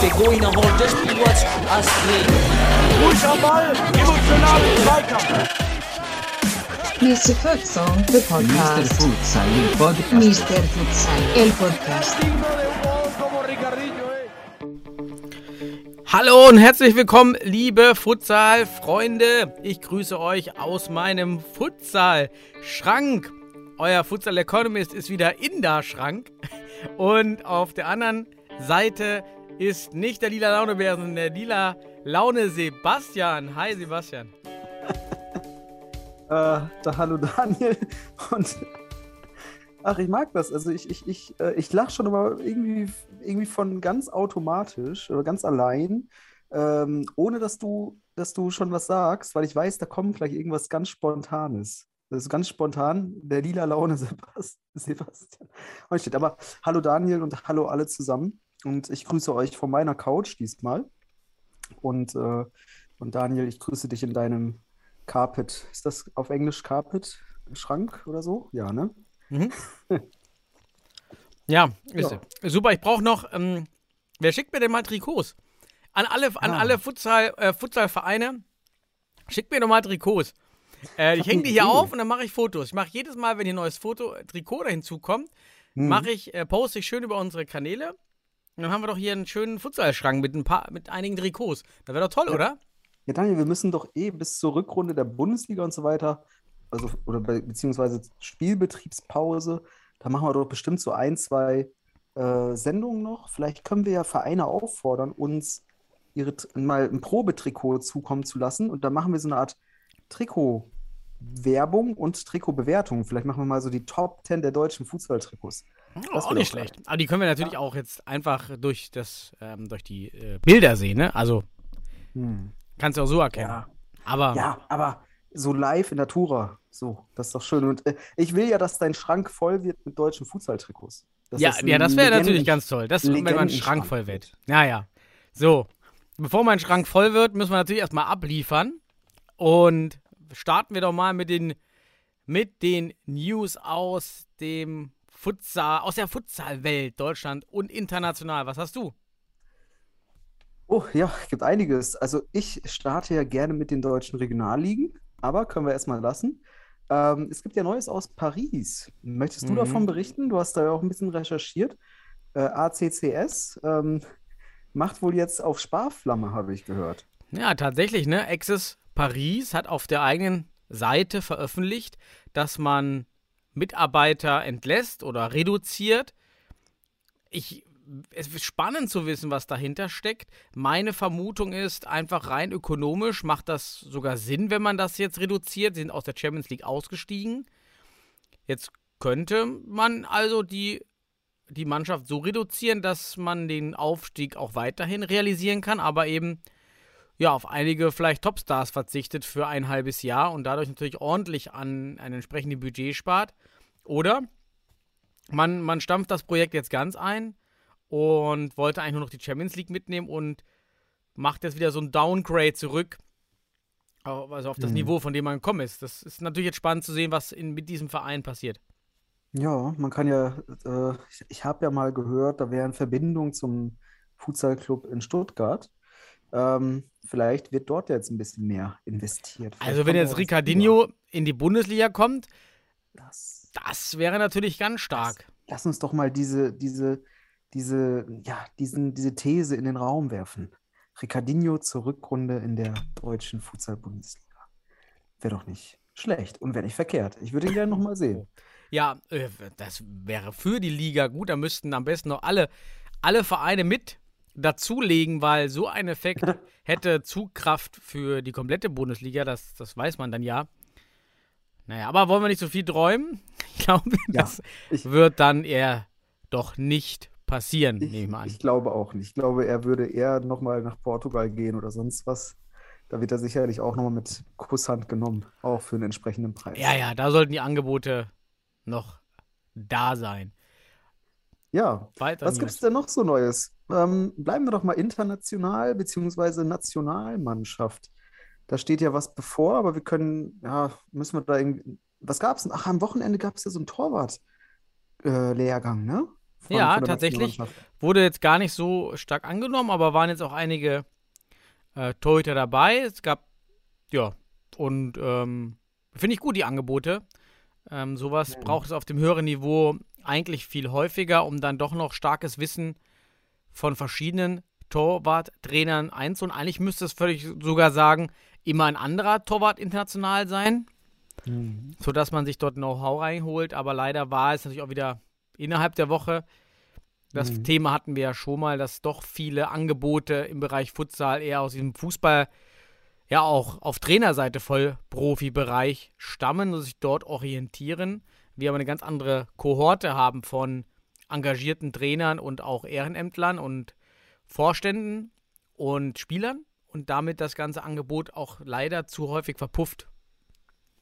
Der Goiner holt das Spiel was Astrid. Ruhig am Ball, emotional Zweikampf. Mr. Futsal, the Mr. podcast. Futsal, il podcast. Mr. Futsal, el podcast. Hallo und herzlich willkommen, liebe Futsal-Freunde. Ich grüße euch aus meinem Futsal-Schrank. Euer Futsal-Economist ist wieder in der Schrank. Und auf der anderen Seite ist nicht der lila Launebär, sondern der lila Laune Sebastian. Hi Sebastian. Äh, da, hallo Daniel. Und ach, ich mag das. Also ich, ich, ich, äh, ich lache schon immer irgendwie, irgendwie von ganz automatisch oder ganz allein, ähm, ohne dass du, dass du schon was sagst, weil ich weiß, da kommt gleich irgendwas ganz Spontanes. Das ist ganz spontan, der lila Laune Sebast- Sebastian. Und steht aber hallo Daniel und hallo alle zusammen. Und ich grüße euch von meiner Couch diesmal. Und, äh, und Daniel, ich grüße dich in deinem Carpet. Ist das auf Englisch Carpet? Schrank oder so? Ja, ne? Mhm. Ja, ist Ja. er. Super, ich brauche noch, ähm, wer schickt mir denn mal Trikots? An alle, an Ah. alle Futsal, äh, Futsalvereine, schickt mir doch mal Trikots. Äh, ich hänge die hier Idee. auf und dann mache ich Fotos. Ich mache jedes Mal, wenn hier ein neues Foto, äh, Trikot da hinzukommt, Hm. mache ich, äh, poste ich schön über unsere Kanäle. Und dann haben wir doch hier einen schönen Futsalschrank mit ein paar, mit einigen Trikots. Das wäre doch toll, Ja. oder? Ja, Daniel, wir müssen doch eh bis zur Rückrunde der Bundesliga und so weiter, also oder be beziehungsweise Spielbetriebspause, da machen wir doch bestimmt so ein, zwei äh, Sendungen noch. Vielleicht können wir ja Vereine auffordern, uns ihre mal ein Probetrikot zukommen zu lassen und dann machen wir so eine Art Trikotwerbung und Trikotbewertung. Vielleicht machen wir mal so die Top 10 der deutschen Fußballtrikots. Das auch nicht schlecht. Aber die können wir natürlich auch jetzt einfach durch das, ähm, durch die äh, Bilder sehen, ne? Also Hm. kannst du auch so erkennen. Ja. Aber Ja, aber so live in Natura, so, das ist doch schön. Und äh, ich will ja, dass dein Schrank voll wird mit deutschen Fußballtrikots. Ja, das ja, das wäre natürlich ganz toll. Das, wenn mein Schrank voll wird. wird. Ja, ja. So, bevor mein Schrank voll wird, müssen wir natürlich erstmal abliefern. Und starten wir doch mal mit den, mit den News aus dem Futsal, aus der Futsalwelt, Deutschland und international. Was hast du? Oh ja, gibt einiges. Also ich starte ja gerne mit den deutschen Regionalligen, aber können wir erstmal lassen. Ähm, es gibt ja Neues aus Paris. Möchtest du Mhm. davon berichten? Du hast da ja auch ein bisschen recherchiert. Äh, ACCS ähm, macht wohl jetzt auf Sparflamme, habe ich gehört. Ja, tatsächlich, ne? Access Paris hat auf der eigenen Seite veröffentlicht, dass man Mitarbeiter entlässt oder reduziert. Ich, es ist spannend zu wissen, was dahinter steckt. Meine Vermutung ist einfach rein ökonomisch macht das sogar Sinn, wenn man das jetzt reduziert. Sie sind aus der Champions League ausgestiegen. Jetzt könnte man also die, die Mannschaft so reduzieren, dass man den Aufstieg auch weiterhin realisieren kann, aber eben ja, auf einige vielleicht Topstars verzichtet für ein halbes Jahr und dadurch natürlich ordentlich an ein entsprechendes Budget spart. Oder man, man stampft das Projekt jetzt ganz ein und wollte eigentlich nur noch die Champions League mitnehmen und macht jetzt wieder so ein Downgrade zurück. Also auf das Mhm. Niveau, von dem man gekommen ist. Das ist natürlich jetzt spannend zu sehen, was in, mit diesem Verein passiert. Ja, man kann ja, äh, ich, ich habe ja mal gehört, da wären Verbindungen zum Futsalclub in Stuttgart. Ähm, vielleicht wird dort jetzt ein bisschen mehr investiert. Vielleicht Also wenn jetzt. Ricardinho in die Bundesliga kommt, Das, das wäre natürlich ganz stark. lass uns doch mal diese, diese, diese, ja, diesen, diese These in den Raum werfen. Ricardinho zur Rückrunde in der deutschen Futsal-Bundesliga. Wäre doch nicht schlecht und wäre nicht verkehrt. Ich würde ihn gerne nochmal sehen. Ja, äh, das wäre für die Liga gut. Da müssten am besten noch alle, alle Vereine mit dazulegen, weil so ein Effekt hätte Zugkraft für die komplette Bundesliga. Das, das weiß man dann ja. Naja, aber wollen wir nicht so viel träumen? Ich glaube, Ja, das ich- wird dann eher doch nicht passieren, Ich, nehme ich mal an. ich glaube auch nicht. Ich glaube, er würde eher nochmal nach Portugal gehen oder sonst was. Da wird er sicherlich auch nochmal mit Kusshand genommen, auch für einen entsprechenden Preis. Ja, ja, da sollten die Angebote noch da sein. Ja, Weiter was gibt es denn noch so Neues? Ähm, bleiben wir doch mal international beziehungsweise Nationalmannschaft. Da steht ja was bevor, aber wir können, ja, müssen wir da irgendwie was gab es denn? Ach, am Wochenende gab es ja so einen Torwart-Lehrgang, ne? Ja, tatsächlich. Wurde jetzt gar nicht so stark angenommen, aber waren jetzt auch einige äh, Torhüter dabei. Es gab, ja, und ähm, finde ich gut, die Angebote. Ähm, sowas Ja. braucht es auf dem höheren Niveau eigentlich viel häufiger, um dann doch noch starkes Wissen von verschiedenen Torwarttrainern einzuholen. Eigentlich müsste es völlig sogar sagen, immer ein anderer Torwart international sein, Mhm. sodass man sich dort Know-how reinholt. Aber leider war es natürlich auch wieder innerhalb der Woche. Das Mhm. Thema hatten wir ja schon mal, dass doch viele Angebote im Bereich Futsal eher aus diesem Fußball, ja auch auf Trainerseite voll Profibereich stammen und sich dort orientieren. Wir aber eine ganz andere Kohorte haben von engagierten Trainern und auch Ehrenämtlern und Vorständen und Spielern und damit das ganze Angebot auch leider zu häufig verpufft.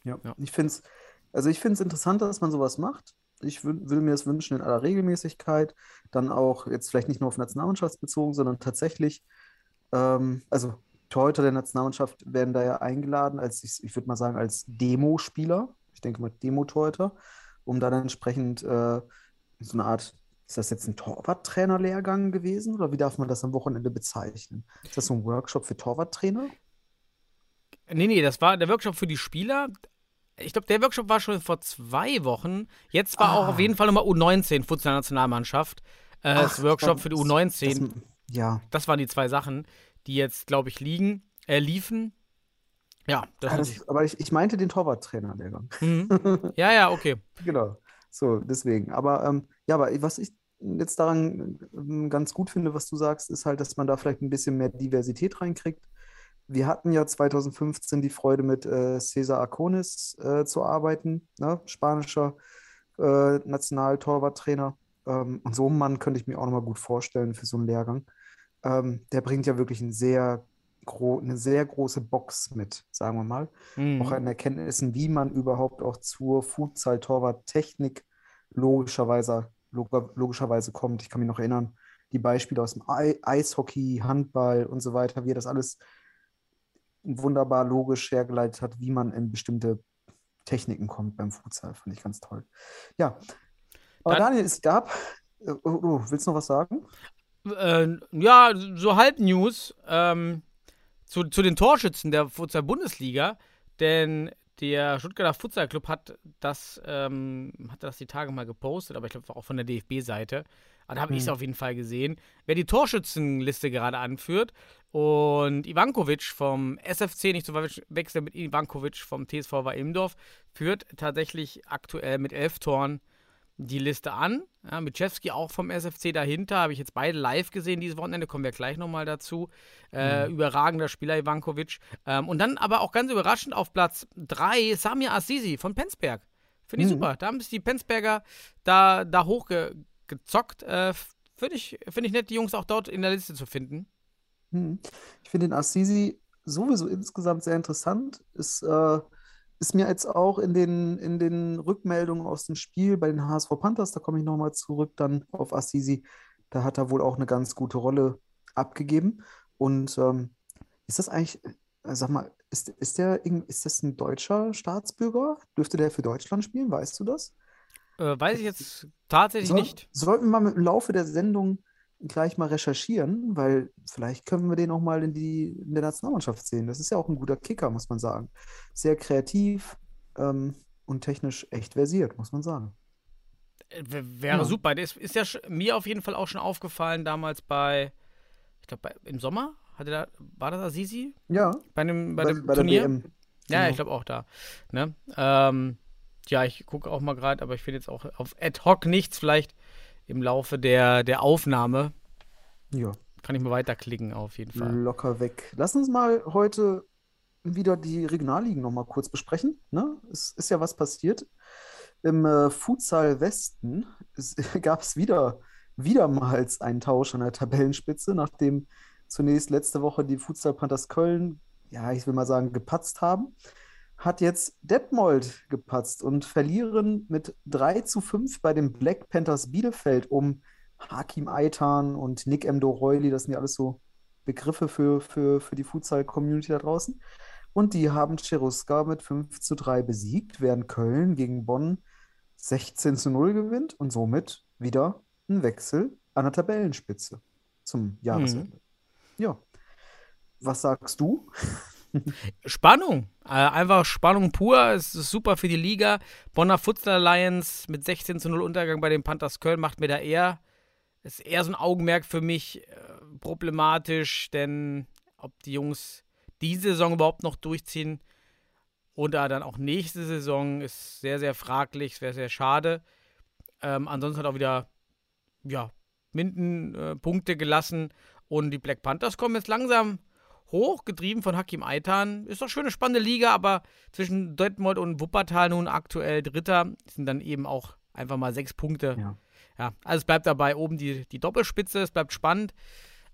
Ja, Ja. ich finde es, also ich finde es interessant, dass man sowas macht. Ich will mir das wünschen in aller Regelmäßigkeit, dann auch jetzt vielleicht nicht nur auf Nationalmannschaftsbezogen, sondern tatsächlich, ähm, also Torhüter der Nationalmannschaft werden da ja eingeladen, als ich, ich würde mal sagen, als Demo-Spieler, ich denke mal Demo-Torhüter, um dann entsprechend äh, so eine Art, ist das jetzt ein Torwarttrainerlehrgang gewesen oder wie darf man das am Wochenende bezeichnen? Ist das so ein Workshop für Torwarttrainer? Nee, nee, das war der Workshop für die Spieler. Ich glaube, der Workshop war schon vor zwei Wochen. Jetzt war auch Ah. auf jeden Fall nochmal U19 Futsal-Nationalmannschaft. Äh, das Ach, Workshop das- für die U19. Das, ja. Das waren die zwei Sachen, die jetzt, glaube ich, liegen, äh, liefen. Ja, das, Ah, das, aber ich, ich meinte den Torwarttrainer-Lehrgang. mhm. Ja, ja, okay. Genau. So, deswegen. Aber ähm, ja, aber was ich jetzt daran ähm, ganz gut finde, was du sagst, ist halt, dass man da vielleicht ein bisschen mehr Diversität reinkriegt. Wir hatten ja 2015 die Freude, mit äh, Cesar Aconis äh, zu arbeiten, ne? Spanischer äh, Nationaltorwarttrainer. Ähm, und so einen Mann könnte ich mir auch nochmal gut vorstellen für so einen Lehrgang. Ähm, der bringt ja wirklich ein sehr eine sehr große Box mit, sagen wir mal Mhm. auch an Erkenntnissen, wie man überhaupt auch zur Futsal-Torwart-Technik logischerweise, log logischerweise kommt. Ich kann mich noch erinnern, die Beispiele aus dem Ei Eishockey, Handball und so weiter, wie er das alles wunderbar logisch hergeleitet hat, wie man in bestimmte Techniken kommt beim Futsal. Fand ich ganz toll. Ja, aber Dann- Daniel, es gab, äh, oh, oh, willst du noch was sagen? Äh, ja, so halb News ähm, zu, zu den Torschützen der Futsal-Bundesliga, denn der Stuttgarter Futsal Club hat das, ähm, hat das die Tage mal gepostet, aber ich glaube auch von der DFB-Seite. Aber da habe ich es Hm. auf jeden Fall gesehen. Wer die Torschützenliste gerade anführt und Ivankovic vom SFC, nicht zu verwechseln mit Ivankovic vom TSV Weimdorf, führt tatsächlich aktuell mit elf Toren die Liste an. Ja, Mitschewski auch vom SFC dahinter. Habe ich jetzt beide live gesehen dieses Wochenende. Kommen wir gleich nochmal dazu. Äh, Überragender Spieler Ivankovic. Ähm, und dann aber auch ganz überraschend auf Platz 3 Samir Azizi von Penzberg. Finde ich Mhm. super. Da haben sich die Penzberger da, da hochgezockt. Äh, Finde ich, find ich nett, die Jungs auch dort in der Liste zu finden. Hm. Ich finde den Assisi sowieso insgesamt sehr interessant. Ist, äh, ist mir jetzt auch in den, in den Rückmeldungen aus dem Spiel bei den HSV Panthers, da komme ich nochmal zurück dann auf Assisi, da hat er wohl auch eine ganz gute Rolle abgegeben. Und ähm, ist das eigentlich, äh, sag mal, ist, ist der, ist das ein deutscher Staatsbürger? Dürfte der für Deutschland spielen? Weißt du das? Äh, weiß ich jetzt tatsächlich Soll- nicht. Sollten wir mal im Laufe der Sendung gleich mal recherchieren, weil vielleicht können wir den auch mal in die in der Nationalmannschaft sehen. Das ist ja auch ein guter Kicker, muss man sagen. Sehr kreativ ähm, und technisch echt versiert, muss man sagen. Äh, Wäre Ja. super. Das ist ja mir auf jeden Fall auch schon aufgefallen damals bei, ich glaube, im Sommer. Hatte da, war das Azizi? Ja, Bei, dem, bei, bei, dem bei der Turnier? WM. Ja, Genau. ich glaube auch da. Ne? Ähm, ja, ich gucke auch mal gerade, aber ich finde jetzt auch auf ad hoc nichts. Vielleicht im Laufe der, der Aufnahme Ja, kann ich mal weiterklicken auf jeden Fall. locker weg. Lass uns mal heute wieder die Regionalligen noch mal kurz besprechen. Ne? Es ist ja was passiert. Im äh, Futsal Westen gab es wieder, wiedermals einen Tausch an der Tabellenspitze, nachdem zunächst letzte Woche die Futsal Panthers Köln, ja, ich will mal sagen, gepatzt haben, hat jetzt Detmold gepatzt und verlieren mit 3 zu 5 bei den Black Panthers Bielefeld um Hakim Aitan und Nick Emdo Reuli. Das sind ja alles so Begriffe für, für, für die Futsal-Community da draußen. Und die haben Cheruska mit 5 zu 3 besiegt, während Köln gegen Bonn 16 zu 0 gewinnt und somit wieder ein Wechsel an der Tabellenspitze zum Jahresende. Ja. Was sagst du? Spannung. Äh, einfach Spannung pur. Es ist super für die Liga. Bonner Futsal Alliance mit 16 zu 0 Untergang bei den Panthers Köln macht mir da eher, ist eher so ein Augenmerk für mich äh, problematisch, denn ob die Jungs diese Saison überhaupt noch durchziehen oder dann auch nächste Saison ist sehr, sehr fraglich, wäre sehr schade. Ähm, ansonsten hat auch wieder, ja, Minden äh, Punkte gelassen und die Black Panthers kommen jetzt langsam hoch, getrieben von Hakim Aitan. Ist doch schön eine spannende Liga, aber zwischen Detmold und Wuppertal nun aktuell Dritter sind dann eben auch einfach mal sechs Punkte. Ja. Ja, also es bleibt dabei oben die, die Doppelspitze, es bleibt spannend.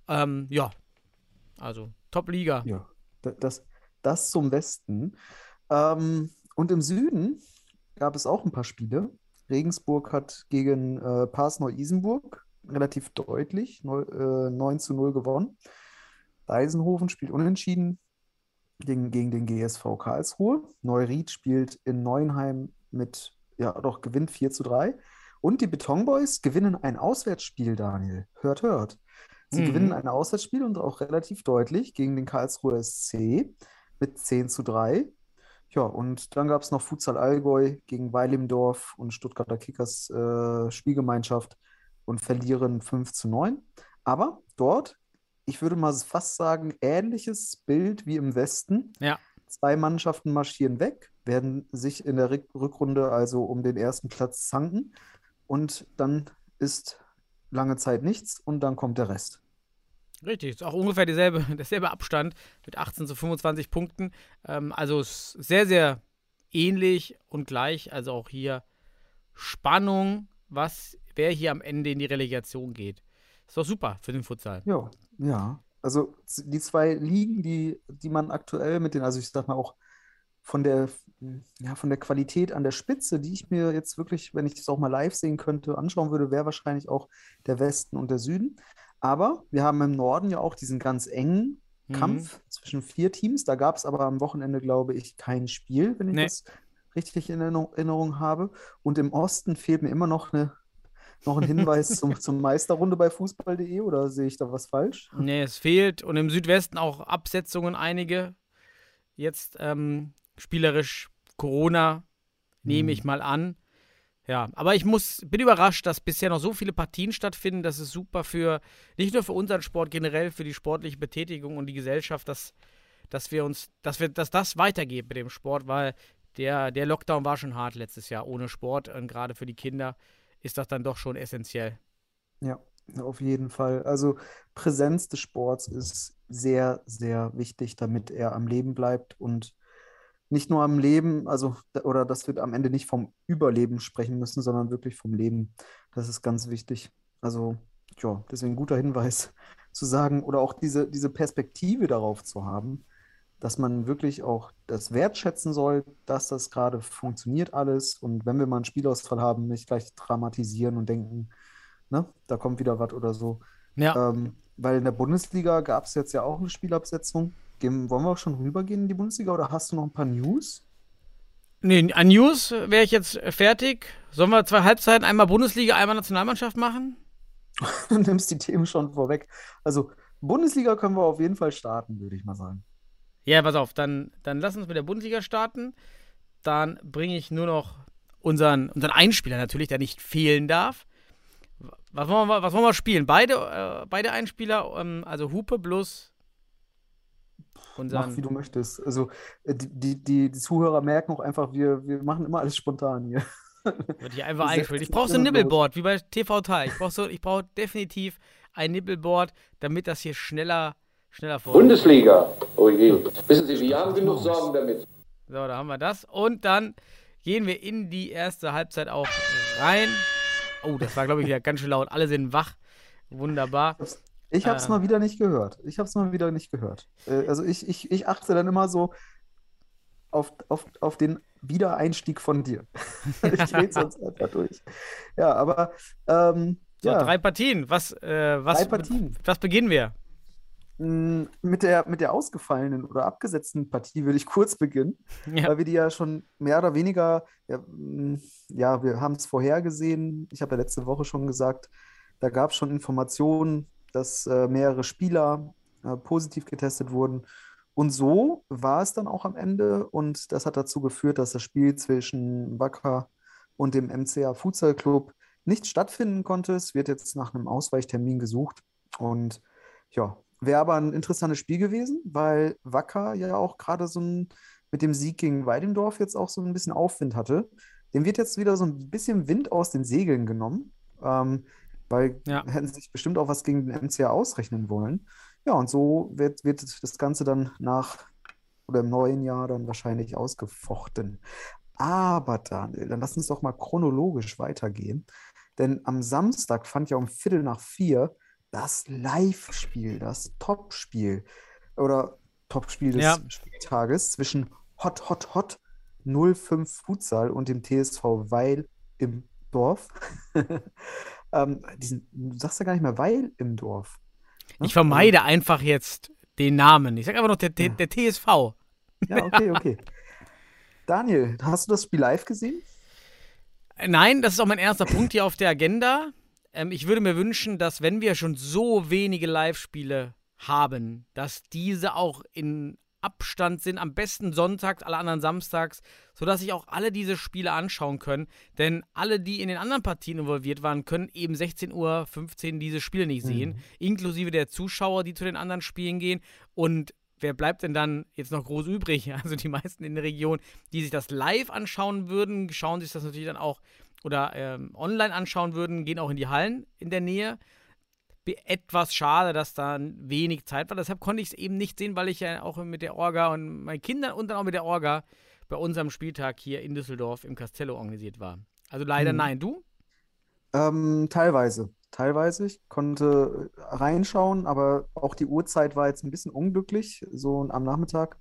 Ähm, ja, also Top-Liga. Ja, da- das, das zum Westen. Ähm, und im Süden gab es auch ein paar Spiele. Regensburg hat gegen äh, Pars Neu-Isenburg relativ deutlich neu, äh, 9 zu 0 gewonnen. Eisenhofen spielt unentschieden gegen, gegen den GSV Karlsruhe. Neuried spielt in Neuenheim mit, ja, doch gewinnt 4 zu 3. Und die Betonboys gewinnen ein Auswärtsspiel, Daniel. Hört, hört. Sie Mhm. gewinnen ein Auswärtsspiel und auch relativ deutlich gegen den Karlsruher SC mit 10 zu 3. Ja, und dann gab es noch Futsal Allgäu gegen Weilimdorf und Stuttgarter Kickers äh, Spielgemeinschaft und verlieren 5 zu 9. Aber dort, ich würde mal fast sagen, ähnliches Bild wie im Westen. Ja. Zwei Mannschaften marschieren weg, werden sich in der Rück- Rückrunde also um den ersten Platz zanken und dann ist lange Zeit nichts und dann kommt der Rest. Richtig, ist auch ungefähr dieselbe, derselbe Abstand mit 18 zu 25 Punkten. Ähm, also sehr, sehr ähnlich und gleich. Also auch hier Spannung, was, wer hier am Ende in die Relegation geht. Ist doch super für den Futsal. Ja, ja. Also die zwei Ligen, die, die man aktuell mit den, also ich sag mal auch von der, ja, von der Qualität an der Spitze, die ich mir jetzt wirklich, wenn ich das auch mal live sehen könnte, anschauen würde, wäre wahrscheinlich auch der Westen und der Süden. Aber wir haben im Norden ja auch diesen ganz engen Mhm. Kampf zwischen vier Teams. Da gab es aber am Wochenende, glaube ich, kein Spiel, wenn ich Nee. das richtig in Erinnerung Erinnerung habe. Und im Osten fehlt mir immer noch eine, noch ein Hinweis zum, zum Meisterrunde bei fußball.de oder sehe ich da was falsch? Nee, es fehlt. Und im Südwesten auch Absetzungen einige. Jetzt ähm, spielerisch Corona, nehme Hm. ich mal an. Ja, aber ich muss, bin überrascht, dass bisher noch so viele Partien stattfinden. Das ist super für, nicht nur für unseren Sport, generell für die sportliche Betätigung und die Gesellschaft, dass, dass wir uns, dass wir, dass das weitergeht mit dem Sport, weil der, der Lockdown war schon hart letztes Jahr ohne Sport. Und gerade für die Kinder ist das dann doch schon essentiell. Ja, auf jeden Fall. Also Präsenz des Sports ist sehr, sehr wichtig, damit er am Leben bleibt und nicht nur am Leben, also oder dass wir am Ende nicht vom Überleben sprechen müssen, sondern wirklich vom Leben. Das ist ganz wichtig. Also ja, deswegen guter Hinweis zu sagen oder auch diese, diese Perspektive darauf zu haben, dass man wirklich auch das wertschätzen soll, dass das gerade funktioniert alles und wenn wir mal einen Spielausfall haben, nicht gleich dramatisieren und denken, ne, da kommt wieder was oder so. Ja. Ähm, weil in der Bundesliga gab es jetzt ja auch eine Spielabsetzung. Gehen, wollen wir auch schon rübergehen in die Bundesliga oder hast du noch ein paar News? Nee, an News wäre ich jetzt fertig. Sollen wir zwei Halbzeiten, einmal Bundesliga, einmal Nationalmannschaft machen? Du nimmst die Themen schon vorweg. Also Bundesliga können wir auf jeden Fall starten, würde ich mal sagen. Ja, pass auf, dann, dann lass uns mit der Bundesliga starten. Dann bringe ich nur noch unseren, unseren Einspieler natürlich, der nicht fehlen darf. Was wollen wir, was wollen wir spielen? Beide, äh, beide Einspieler, ähm, also Hupe plus Mach, unseren. wie du möchtest. Also äh, die, die, die, die Zuhörer merken auch einfach, wir, wir machen immer alles spontan hier. Wird hier einfach eingespielt. Ich brauche so ein. Nibbelboard, wie bei TV Teil. Ich brauche so, ich brauche definitiv ein Nibbelboard, damit das hier schneller, schneller vorgeht. Bundesliga. Oh je. Wissen Sie, wir haben genug Sorgen damit. So, da haben wir das. Und dann gehen wir in die erste Halbzeit auch rein. Oh, das war, glaube ich, wieder ganz schön laut. Alle sind wach. Wunderbar. Ich habe es Äh. mal wieder nicht gehört. Ich habe es mal wieder nicht gehört. Äh, also ich, ich, ich achte dann immer so auf, auf, auf den Wiedereinstieg von dir. ich rede sonst einfach durch. Ja, aber ähm, So, ja, drei Partien. Was, äh, was, Drei Partien. was beginnen wir? Mh, mit der, mit der ausgefallenen oder abgesetzten Partie würde ich kurz beginnen, Ja. weil wir die ja schon mehr oder weniger, ja, mh, ja wir haben es vorhergesehen. Ich habe ja letzte Woche schon gesagt, da gab es schon Informationen, dass äh, mehrere Spieler äh, positiv getestet wurden. Und so war es dann auch am Ende. Und das hat dazu geführt, dass das Spiel zwischen Wacker und dem MCA Futsal Club nicht stattfinden konnte. Es wird jetzt nach einem Ausweichtermin gesucht. Und ja, wäre aber ein interessantes Spiel gewesen, weil Wacker ja auch gerade so ein, mit dem Sieg gegen Weidendorf jetzt auch so ein bisschen Aufwind hatte. Dem wird jetzt wieder so ein bisschen Wind aus den Segeln genommen, ähm, weil Ja. hätten sie sich bestimmt auch was gegen den MCA ausrechnen wollen. Ja, und so wird, wird das Ganze dann nach oder im neuen Jahr dann wahrscheinlich ausgefochten. Aber Daniel, dann lass uns doch mal chronologisch weitergehen. Denn am Samstag fand ja um Viertel nach vier das Live-Spiel, das Topspiel oder Topspiel des Ja. Spieltages zwischen Hot Hot Hot 05 Futsal und dem TSV Weil im Dorf. ähm, diesen, du sagst ja gar nicht mehr Weil im Dorf. ne? Ich vermeide einfach jetzt den Namen. Ich sage einfach noch der, der, Ja. der TSV. Ja, okay, okay. Daniel, hast du das Spiel live gesehen? Nein, das ist auch mein erster Punkt hier auf der Agenda. Ähm, ich würde mir wünschen, dass wenn wir schon so wenige Live-Spiele haben, dass diese auch in Abstand sind, am besten sonntags, alle anderen samstags, sodass sich auch alle diese Spiele anschauen können. Denn alle, die in den anderen Partien involviert waren, können eben 16.15 Uhr diese Spiele nicht sehen, inklusive der Zuschauer, die zu den anderen Spielen gehen. Und wer bleibt denn dann jetzt noch groß übrig? Also die meisten in der Region, die sich das live anschauen würden, schauen sich das natürlich dann auch oder ähm, online anschauen würden, gehen auch in die Hallen in der Nähe. Etwas schade, dass da wenig Zeit war. Deshalb konnte ich es eben nicht sehen, weil ich ja auch mit der Orga und meinen Kindern und dann auch mit der Orga bei unserem Spieltag hier in Düsseldorf im Castello organisiert war. Also leider Mhm. nein. Du? Ähm, teilweise. Teilweise. Ich konnte reinschauen, aber auch die Uhrzeit war jetzt ein bisschen unglücklich, so am Nachmittag.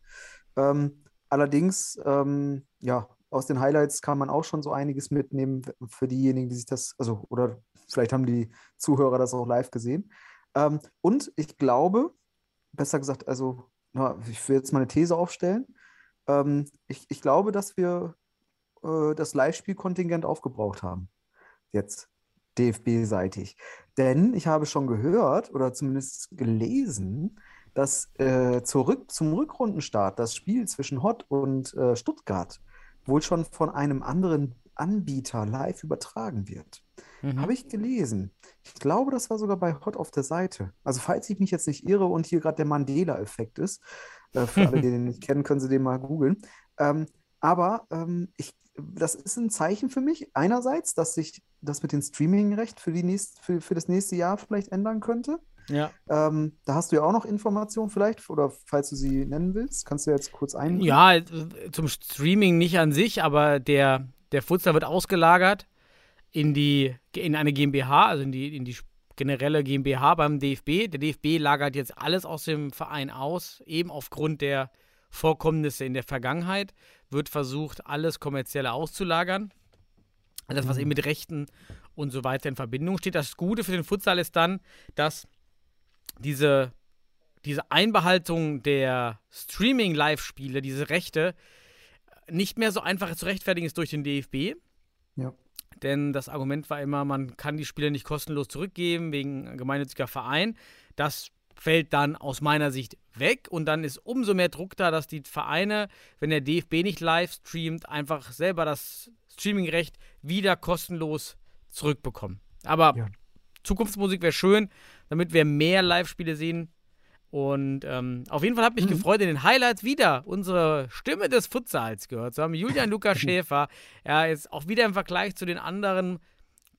Ähm, allerdings, ähm, ja, aus den Highlights kann man auch schon so einiges mitnehmen für diejenigen, die sich das, also, oder vielleicht haben die Zuhörer das auch live gesehen. Ähm, und ich glaube, besser gesagt, also, na, ich will jetzt mal eine These aufstellen. Ähm, ich, ich glaube, dass wir äh, das Live-Spielkontingent aufgebraucht haben. Jetzt. DFB-seitig. Denn ich habe schon gehört oder zumindest gelesen, dass äh, zurück zum Rückrundenstart das Spiel zwischen Hott und äh, Stuttgart wohl schon von einem anderen Anbieter live übertragen wird. Mhm. Habe ich gelesen. Ich glaube, das war sogar bei Hot auf der Seite. Also, falls ich mich jetzt nicht irre und hier gerade der Mandela-Effekt ist, äh, für alle, die den nicht kennen, können Sie den mal googeln. Ähm, aber ähm, ich, das ist ein Zeichen für mich. Einerseits, dass sich das mit dem Streaming-Recht für, die nächst, für, für das nächste Jahr vielleicht ändern könnte. Ja. Ähm, da hast du ja auch noch Informationen vielleicht, oder falls du sie nennen willst, kannst du jetzt kurz ein. Ja, zum Streaming nicht an sich, aber der, der Futsal wird ausgelagert in die in eine GmbH, also in die, in die generelle GmbH beim DFB. Der DFB lagert jetzt alles aus dem Verein aus, eben aufgrund der Vorkommnisse in der Vergangenheit, wird versucht, alles Kommerzielle auszulagern. Alles, was eben mit Rechten und so weiter in Verbindung steht. Das Gute für den Futsal ist dann, dass diese, diese Einbehaltung der Streaming-Live-Spiele, diese Rechte, nicht mehr so einfach zu rechtfertigen ist durch den DFB. Ja. Denn das Argument war immer, man kann die Spiele nicht kostenlos zurückgeben wegen gemeinnütziger Verein. Das fällt dann aus meiner Sicht weg und dann ist umso mehr Druck da, dass die Vereine, wenn der DFB nicht live streamt, einfach selber das Streamingrecht wieder kostenlos zurückbekommen. Aber Ja. Zukunftsmusik wäre schön, damit wir mehr Live-Spiele sehen. Und ähm, auf jeden Fall hat mich gefreut, in den Highlights wieder unsere Stimme des Futsals gehört zu haben. Julian Lukas Schäfer. Er ist auch wieder im Vergleich zu den anderen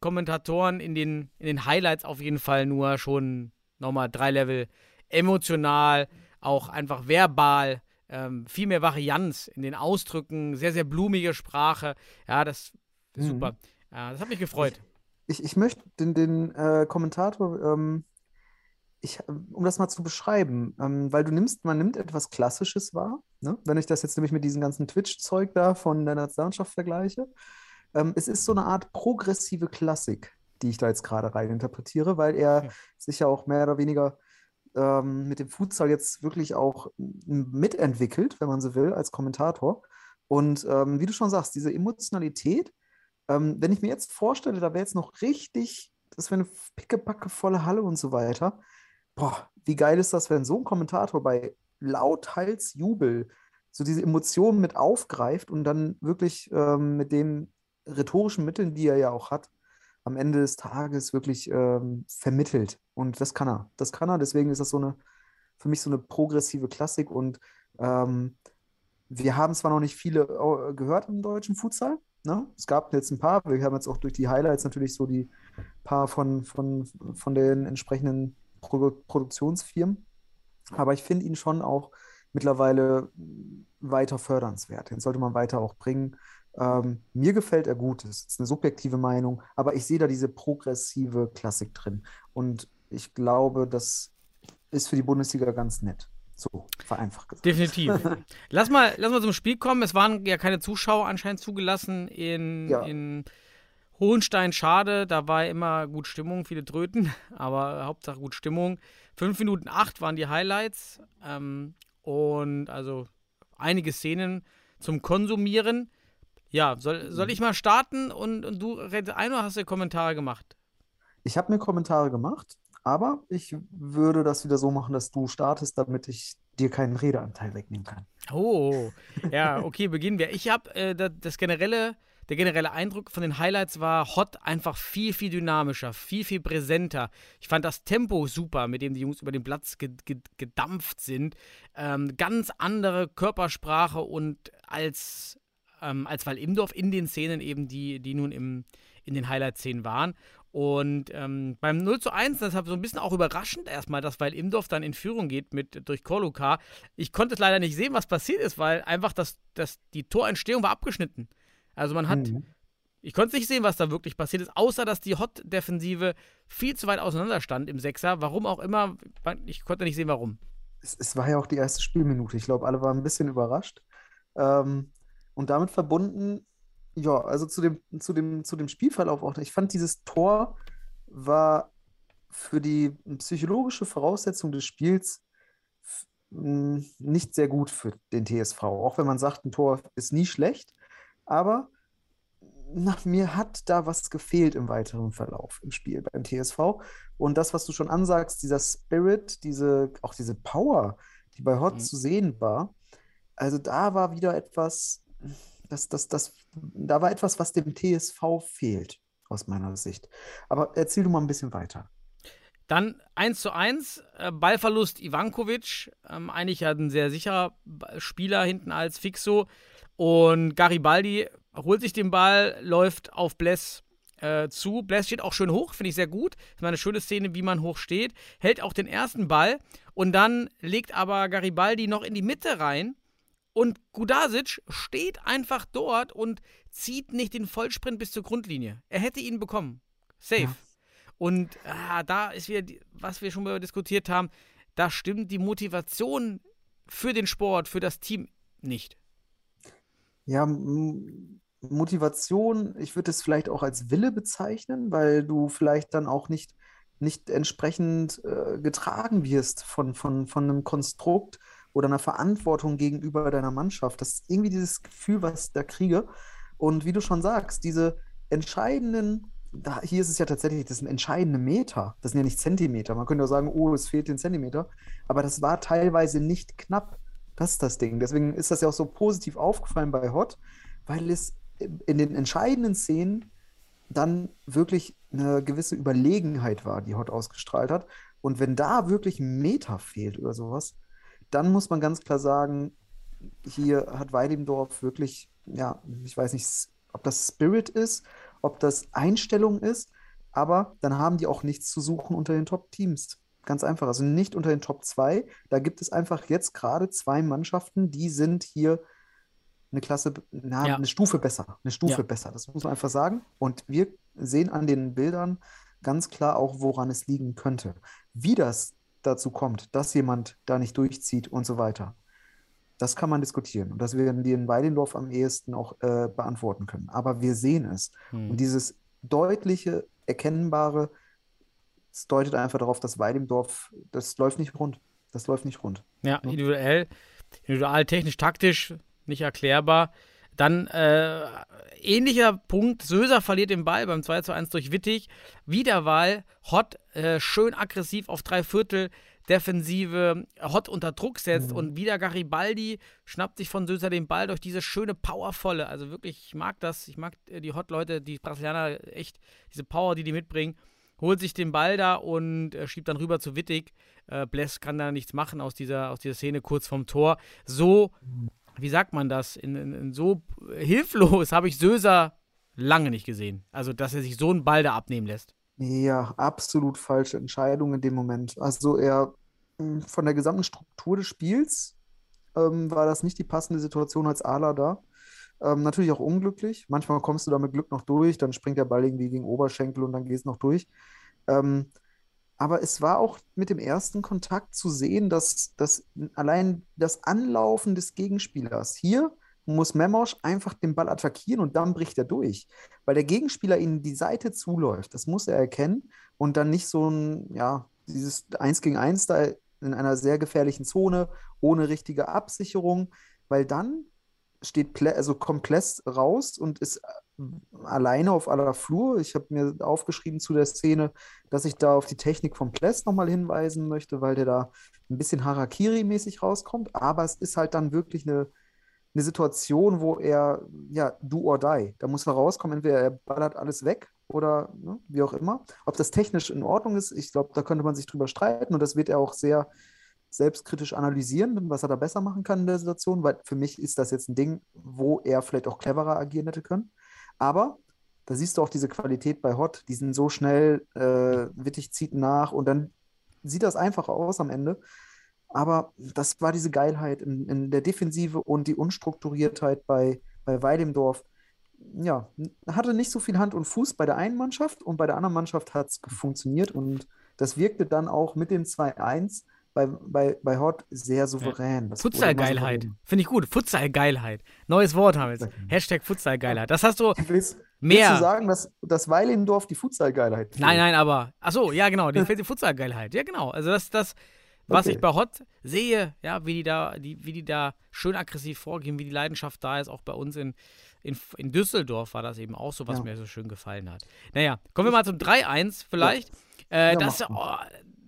Kommentatoren in den, in den Highlights auf jeden Fall nur schon nochmal drei Level emotional, auch einfach verbal. Ähm, viel mehr Varianz in den Ausdrücken, sehr, sehr blumige Sprache. Ja, das ist Mhm. super. Das hat mich gefreut. Ich, ich möchte den, den äh, Kommentator, ähm, ich, um das mal zu beschreiben, ähm, weil du nimmst, man nimmt etwas Klassisches wahr, ne? Wenn ich das jetzt nämlich mit diesem ganzen Twitch-Zeug da von der Nationalmannschaft vergleiche. Ähm, es ist so eine Art progressive Klassik, die ich da jetzt gerade rein interpretiere, weil er sich ja auch mehr oder weniger ähm, mit dem Futsal jetzt wirklich auch mitentwickelt, wenn man so will, als Kommentator. Und ähm, wie du schon sagst, diese Emotionalität, ähm, wenn ich mir jetzt vorstelle, da wäre jetzt noch richtig, das wäre eine pickepacke volle Halle und so weiter. Boah, wie geil ist das, wenn so ein Kommentator bei lauthals Jubel so diese Emotionen mit aufgreift und dann wirklich ähm, mit den rhetorischen Mitteln, die er ja auch hat, am Ende des Tages wirklich ähm, vermittelt. Und das kann er. Das kann er. Deswegen ist das so eine, für mich so eine progressive Klassik. Und ähm, wir haben zwar noch nicht viele äh, gehört im deutschen Futsal. Ne? Es gab jetzt ein paar. Wir haben jetzt auch durch die Highlights natürlich so die paar von, von, von den entsprechenden Pro Produktionsfirmen. Aber ich finde ihn schon auch mittlerweile weiter fördernswert. Den sollte man weiter auch bringen. Ähm, mir gefällt er gut, das ist eine subjektive Meinung, aber ich sehe da diese progressive Klassik drin. Und ich glaube, das ist für die Bundesliga ganz nett. So, vereinfacht gesagt. Definitiv. lass, mal, lass mal zum Spiel kommen. Es waren ja keine Zuschauer anscheinend zugelassen in, Ja. in Hohenstein. Schade, da war immer gut Stimmung, viele Tröten, aber Hauptsache gut Stimmung. Fünf Minuten acht waren die Highlights ähm, und also einige Szenen zum Konsumieren. Ja, soll, soll ich mal starten und, und du redest ein oder hast du Kommentare gemacht? Ich habe mir Kommentare gemacht, aber ich würde das wieder so machen, dass du startest, damit ich dir keinen Redeanteil wegnehmen kann. Oh, ja, okay, beginnen wir. Ich habe äh, das, das generelle, der generelle Eindruck von den Highlights war Hot einfach viel, viel dynamischer, viel, viel präsenter. Ich fand das Tempo super, mit dem die Jungs über den Platz ge ge gedampft sind. Ähm, ganz andere Körpersprache und als, ähm, als Val Imdorf in den Szenen eben, die, die nun im, in den Highlight-Szenen waren. Und ähm, beim 0 zu 1, das war so ein bisschen auch überraschend erstmal, dass weil Imdorf dann in Führung geht mit durch Korluka. Ich konnte es leider nicht sehen, was passiert ist, weil einfach das, das, die Torentstehung war abgeschnitten. Also man hat, Mhm. ich konnte nicht sehen, was da wirklich passiert ist, außer dass die Hot-Defensive viel zu weit auseinander stand im Sechser. Warum auch immer, ich konnte nicht sehen, warum. Es, es war ja auch die erste Spielminute. Ich glaube, alle waren ein bisschen überrascht. Ähm, und damit verbunden, ja, also zu dem, zu dem, zu dem Spielverlauf auch. Ich fand, dieses Tor war für die psychologische Voraussetzung des Spiels mh, nicht sehr gut für den TSV. Auch wenn man sagt, ein Tor ist nie schlecht. Aber nach mir hat da was gefehlt im weiteren Verlauf im Spiel beim TSV. Und das, was du schon ansagst, dieser Spirit, diese, auch diese Power, die bei Hot Mhm. zu sehen war, also da war wieder etwas, das, das, das, da war etwas, was dem TSV fehlt, aus meiner Sicht. Aber erzähl du mal ein bisschen weiter. Dann 1 zu 1, äh, Ballverlust Ivankovic, ähm, eigentlich ja ein sehr sicherer Spieler hinten als Fixo. Und Garibaldi holt sich den Ball, läuft auf Bless äh, zu. Bless steht auch schön hoch, finde ich sehr gut. Das war eine schöne Szene, wie man hoch steht. Hält auch den ersten Ball und dann legt aber Garibaldi noch in die Mitte rein. Und Gudasic steht einfach dort und zieht nicht den Vollsprint bis zur Grundlinie. Er hätte ihn bekommen. Safe. Ja. Und ah, da ist wieder, die, was wir schon mal diskutiert haben, da stimmt die Motivation für den Sport, für das Team nicht. Ja, Motivation, ich würde es vielleicht auch als Wille bezeichnen, weil du vielleicht dann auch nicht, nicht entsprechend äh, getragen wirst von, von, von einem Konstrukt oder einer Verantwortung gegenüber deiner Mannschaft. Das ist irgendwie dieses Gefühl, was ich da kriege. Und wie du schon sagst, diese entscheidenden, da, hier ist es ja tatsächlich, das sind entscheidende Meter. Das sind ja nicht Zentimeter. Man könnte ja sagen, oh, es fehlt den Zentimeter. Aber das war teilweise nicht knapp. Das ist das Ding. Deswegen ist das ja auch so positiv aufgefallen bei Hot, weil es in den entscheidenden Szenen dann wirklich eine gewisse Überlegenheit war, die Hot ausgestrahlt hat. Und wenn da wirklich ein Meter fehlt oder sowas, dann muss man ganz klar sagen, hier hat Weidendorf wirklich, ja, ich weiß nicht, ob das Spirit ist, ob das Einstellung ist, aber dann haben die auch nichts zu suchen unter den Top-Teams. Ganz einfach. Also nicht unter den Top 2. Da gibt es einfach jetzt gerade zwei Mannschaften, die sind hier eine Klasse, na, Ja. eine Stufe besser. Eine Stufe Ja. besser. Das muss man einfach sagen. Und wir sehen an den Bildern ganz klar auch, woran es liegen könnte. Wie das dazu kommt, dass jemand da nicht durchzieht und so weiter. Das kann man diskutieren. Und das werden die in Weidendorf am ehesten auch äh, beantworten können. Aber wir sehen es. Hm. Und dieses deutliche, erkennbare, es deutet einfach darauf, dass Weidemdorf, das läuft nicht rund. Das läuft nicht rund. Ja, individuell, individual, technisch, taktisch, nicht erklärbar. Dann äh, ähnlicher Punkt, Söser verliert den Ball beim 2 zu 1 durch Wittig. Wiederwahl, Hott äh, schön aggressiv auf drei Viertel, Defensive, Hott unter Druck setzt Mhm. und wieder Garibaldi schnappt sich von Söser den Ball durch diese schöne powervolle, also wirklich, ich mag das, ich mag äh, die Hott-Leute, die Brasilianer echt, diese Power, die die mitbringen, holt sich den Ball da und äh, schiebt dann rüber zu Wittig. Äh, Bless kann da nichts machen aus dieser, aus dieser Szene kurz vom Tor. So, wie sagt man das, in, in, in so hilflos habe ich Söser lange nicht gesehen. Also, dass er sich so einen Ball da abnehmen lässt. Ja, absolut falsche Entscheidung in dem Moment. Also er mh, von der gesamten Struktur des Spiels ähm, war das nicht die passende Situation als Ala da. Ähm, natürlich auch unglücklich. Manchmal kommst du da mit Glück noch durch, dann springt der Ball irgendwie gegen Oberschenkel und dann gehst du noch durch. Ähm, aber es war auch mit dem ersten Kontakt zu sehen, dass, dass allein das Anlaufen des Gegenspielers hier muss Memosch einfach den Ball attackieren und dann bricht er durch weil der Gegenspieler ihnen die Seite zuläuft. Das muss er erkennen und dann nicht so ein, ja, dieses 1 gegen 1 da in einer sehr gefährlichen Zone, ohne richtige Absicherung, weil dann steht also kommt Pless raus und ist äh, alleine auf aller Flur. Ich habe mir aufgeschrieben zu der Szene, dass ich da auf die Technik von Pless nochmal hinweisen möchte, weil der da ein bisschen Harakiri-mäßig rauskommt, aber es ist halt dann wirklich eine eine Situation, wo er, ja, do or die. Da muss er rauskommen, entweder er ballert alles weg oder ne, wie auch immer. Ob das technisch in Ordnung ist, ich glaube, da könnte man sich drüber streiten und das wird er auch sehr selbstkritisch analysieren, was er da besser machen kann in der Situation, weil für mich ist das jetzt ein Ding, wo er vielleicht auch cleverer agieren hätte können. Aber da siehst du auch diese Qualität bei Hot, die sind so schnell, äh, Wittig zieht nach und dann sieht das einfach aus am Ende. Aber das war diese Geilheit in, in der Defensive und die Unstrukturiertheit bei, bei Weidemdorf. Ja, hatte nicht so viel Hand und Fuß bei der einen Mannschaft und bei der anderen Mannschaft hat es funktioniert und das wirkte dann auch mit dem 2-1 bei, bei, bei Hot sehr souverän. Immer Futsal-Geilheit. Finde ich gut. Futsal-Geilheit. Neues Wort haben wir jetzt. Hashtag Futsal-Geilheit. Das hast du Willst, willst mehr. du sagen, dass, dass Weilendorf die Futsal-Geilheit Nein, nein, aber. Achso, ja, genau. Die fehlt die Futsal-Geilheit. Ja, genau. Also, das, das was Okay. ich bei Hot sehe, ja, wie die da, die, wie die da schön aggressiv vorgehen, wie die Leidenschaft da ist, auch bei uns in, in, in Düsseldorf war das eben auch so, was Ja. mir so schön gefallen hat. Naja, kommen wir mal zum 3-1 vielleicht. Äh, Ja, das oh,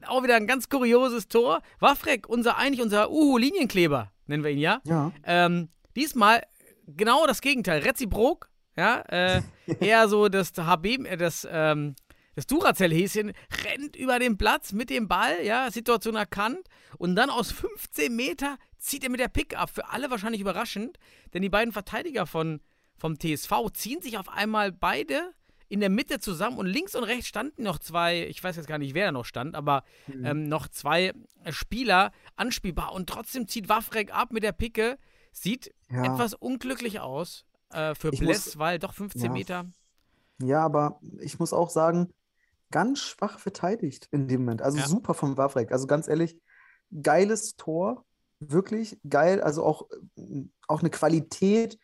auch wieder ein ganz kurioses Tor. Wafrek, unser eigentlich unser Uhu-Linienkleber, nennen wir ihn ja. Ja, Ähm, diesmal genau das Gegenteil. Reziprok, ja, äh, eher so das HB, äh, das, ähm, das Duracell-Häschen rennt über den Platz mit dem Ball, ja, Situation erkannt und dann aus 15 Meter zieht er mit der Pick ab. Für alle wahrscheinlich überraschend, denn die beiden Verteidiger von, vom TSV ziehen sich auf einmal beide in der Mitte zusammen und links und rechts standen noch zwei, ich weiß jetzt gar nicht, wer da noch stand, aber ähm, noch zwei äh, Spieler anspielbar und trotzdem zieht Wafrek ab mit der Picke. Sieht Ja. etwas unglücklich aus äh, für Ich Bless, muss- weil doch 15 ja. Meter. ja, aber ich muss auch sagen, ganz schwach verteidigt in dem Moment. Also Ja. super vom Wawrek. Also ganz ehrlich, geiles Tor, wirklich geil. Also auch, äh, auch eine Qualität,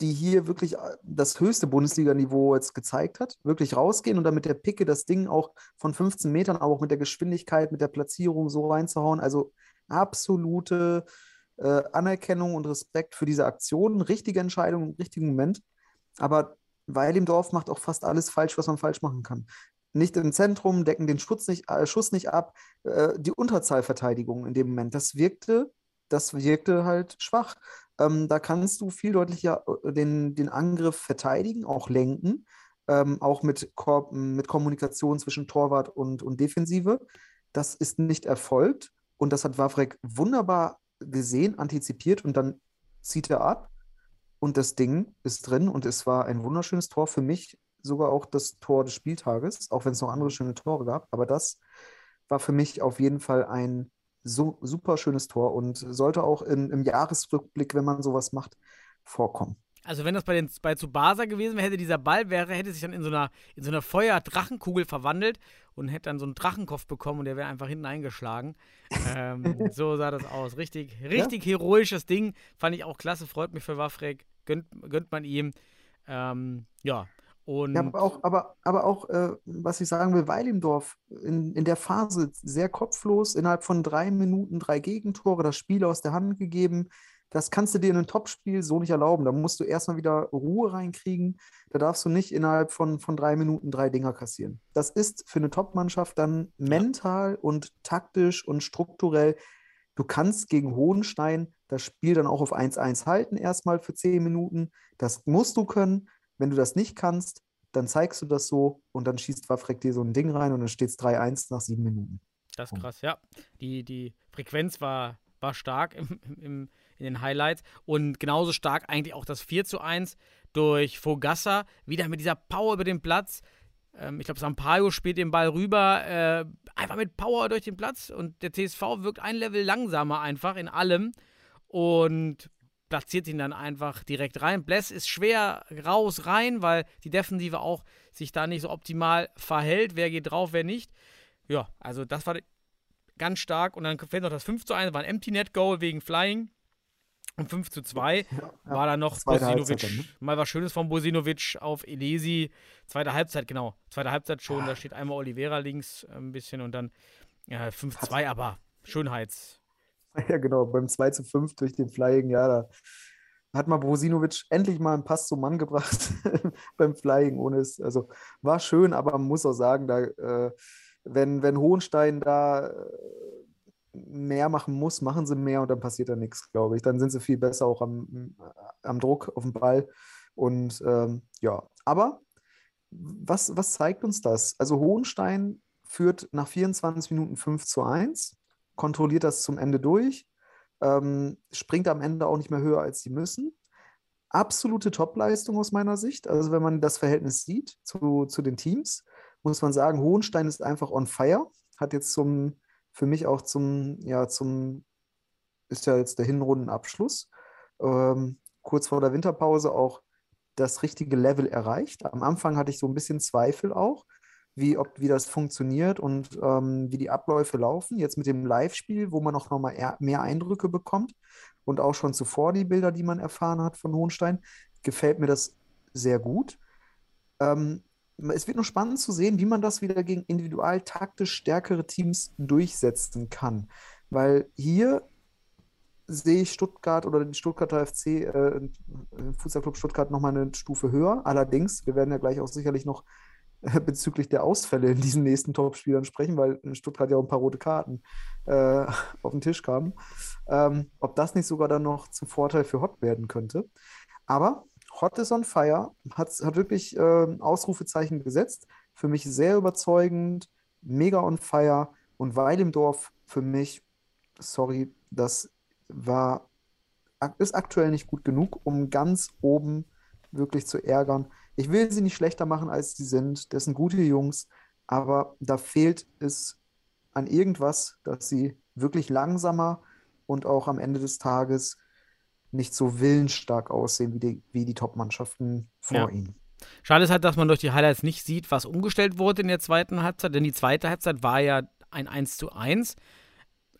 die hier wirklich äh, das höchste Bundesliga-Niveau jetzt gezeigt hat. Wirklich rausgehen und dann mit der Picke das Ding auch von 15 Metern, aber auch mit der Geschwindigkeit, mit der Platzierung so reinzuhauen. Also absolute äh, Anerkennung und Respekt für diese Aktion. Richtige Entscheidung im richtigen Moment. Aber Weilimdorf macht auch fast alles falsch, was man falsch machen kann. Nicht im Zentrum, decken den Schutz nicht, äh, Schuss nicht ab. Äh, die Unterzahlverteidigung in dem Moment, das wirkte, das wirkte halt schwach. Ähm, da kannst du viel deutlicher äh, den, den Angriff verteidigen, auch lenken, ähm, auch mit, Ko mit Kommunikation zwischen Torwart und, und Defensive. Das ist nicht erfolgt und das hat Wawrek wunderbar gesehen, antizipiert und dann zieht er ab und das Ding ist drin und es war ein wunderschönes Tor für mich, sogar auch das Tor des Spieltages, auch wenn es noch andere schöne Tore gab, aber das war für mich auf jeden Fall ein so super schönes Tor und sollte auch in, im Jahresrückblick, wenn man sowas macht, vorkommen. Also wenn das bei, den, bei Tsubasa gewesen wäre, hätte dieser Ball wäre, hätte sich dann in so einer, in so einer Feuer-Drachenkugel verwandelt und hätte dann so einen Drachenkopf bekommen und der wäre einfach hinten eingeschlagen. ähm, so sah das aus. Richtig, richtig heroisches Ding. Fand ich auch klasse, freut mich für Wafrek. Gönnt, gönnt man ihm. Ähm, ja. Und Ja, aber auch, aber, aber auch äh, was ich sagen will, Weilimdorf in, in der Phase sehr kopflos, innerhalb von drei Minuten drei Gegentore, das Spiel aus der Hand gegeben. Das kannst du dir in einem Topspiel so nicht erlauben. Da musst du erstmal wieder Ruhe reinkriegen. Da darfst du nicht innerhalb von, von drei Minuten drei Dinger kassieren. Das ist für eine Top-Mannschaft dann mental und taktisch und strukturell. Du kannst gegen Hohenstein das Spiel dann auch auf 1-1 halten, erstmal für zehn Minuten. Das musst du können. Wenn du das nicht kannst, dann zeigst du das so und dann schießt Wafrek dir so ein Ding rein und dann steht es 3-1 nach sieben Minuten. Das ist krass, ja. Die, die Frequenz war, war stark im, im, in den Highlights und genauso stark eigentlich auch das 4 zu 1 durch Fogassa, wieder mit dieser Power über den Platz. Ähm, ich glaube, Sampaio spielt den Ball rüber, äh, einfach mit Power durch den Platz und der TSV wirkt ein Level langsamer einfach in allem und platziert ihn dann einfach direkt rein. Bless ist schwer raus rein, weil die Defensive auch sich da nicht so optimal verhält. Wer geht drauf, wer nicht. Ja, also das war ganz stark. Und dann fällt noch das 5 zu 1, war ein Empty Net Goal wegen Flying. Und 5 zu 2 war dann noch Bosinovic. Dann, ne? Mal was Schönes von Bosinovic auf Elesi. Zweite Halbzeit, genau. Zweite Halbzeit schon. Da steht einmal Oliveira links äh, ein bisschen und dann ja, 5-2, aber Schönheits. Ja, genau, beim 2 zu 5 durch den Flying, ja, da hat mal Bosinovic endlich mal einen Pass zum Mann gebracht beim Flying, ohne es, also war schön, aber man muss auch sagen, da, äh, wenn, wenn Hohenstein da äh, mehr machen muss, machen sie mehr und dann passiert da nichts, glaube ich. Dann sind sie viel besser auch am, am Druck auf dem Ball. Und ähm, ja, aber was, was zeigt uns das? Also Hohenstein führt nach 24 Minuten 5 zu 1, kontrolliert das zum Ende durch, ähm, springt am Ende auch nicht mehr höher, als sie müssen. Absolute Topleistung aus meiner Sicht. Also wenn man das Verhältnis sieht zu, zu den Teams, muss man sagen, Hohenstein ist einfach on fire. Hat jetzt zum, für mich auch zum, ja, zum, ist ja jetzt der Hinrundenabschluss. Ähm, kurz vor der Winterpause auch das richtige Level erreicht. Am Anfang hatte ich so ein bisschen Zweifel auch, wie, ob, wie das funktioniert und ähm, wie die Abläufe laufen. Jetzt mit dem Live-Spiel, wo man auch nochmal mehr Eindrücke bekommt und auch schon zuvor die Bilder, die man erfahren hat von Hohenstein, gefällt mir das sehr gut. Ähm, es wird noch spannend zu sehen, wie man das wieder gegen individual taktisch stärkere Teams durchsetzen kann. Weil hier sehe ich Stuttgart oder den Stuttgarter FC, äh, Fußballclub Stuttgart nochmal eine Stufe höher. Allerdings, wir werden ja gleich auch sicherlich noch bezüglich der Ausfälle in diesen nächsten Topspielern sprechen, weil in Stuttgart ja auch ein paar rote Karten äh, auf den Tisch kamen. Ähm, ob das nicht sogar dann noch zum Vorteil für Hott werden könnte. Aber Hott is on fire, hat, hat wirklich äh, Ausrufezeichen gesetzt. Für mich sehr überzeugend, mega on fire. Und Weilendorf für mich, sorry, das war, ist aktuell nicht gut genug, um ganz oben wirklich zu ärgern. Ich will sie nicht schlechter machen, als sie sind. Das sind gute Jungs, aber da fehlt es an irgendwas, dass sie wirklich langsamer und auch am Ende des Tages nicht so willensstark aussehen wie die, wie die Top-Mannschaften vor Ja. ihnen. Schade ist halt, dass man durch die Highlights nicht sieht, was umgestellt wurde in der zweiten Halbzeit, denn die zweite Halbzeit war ja ein 1 zu 1.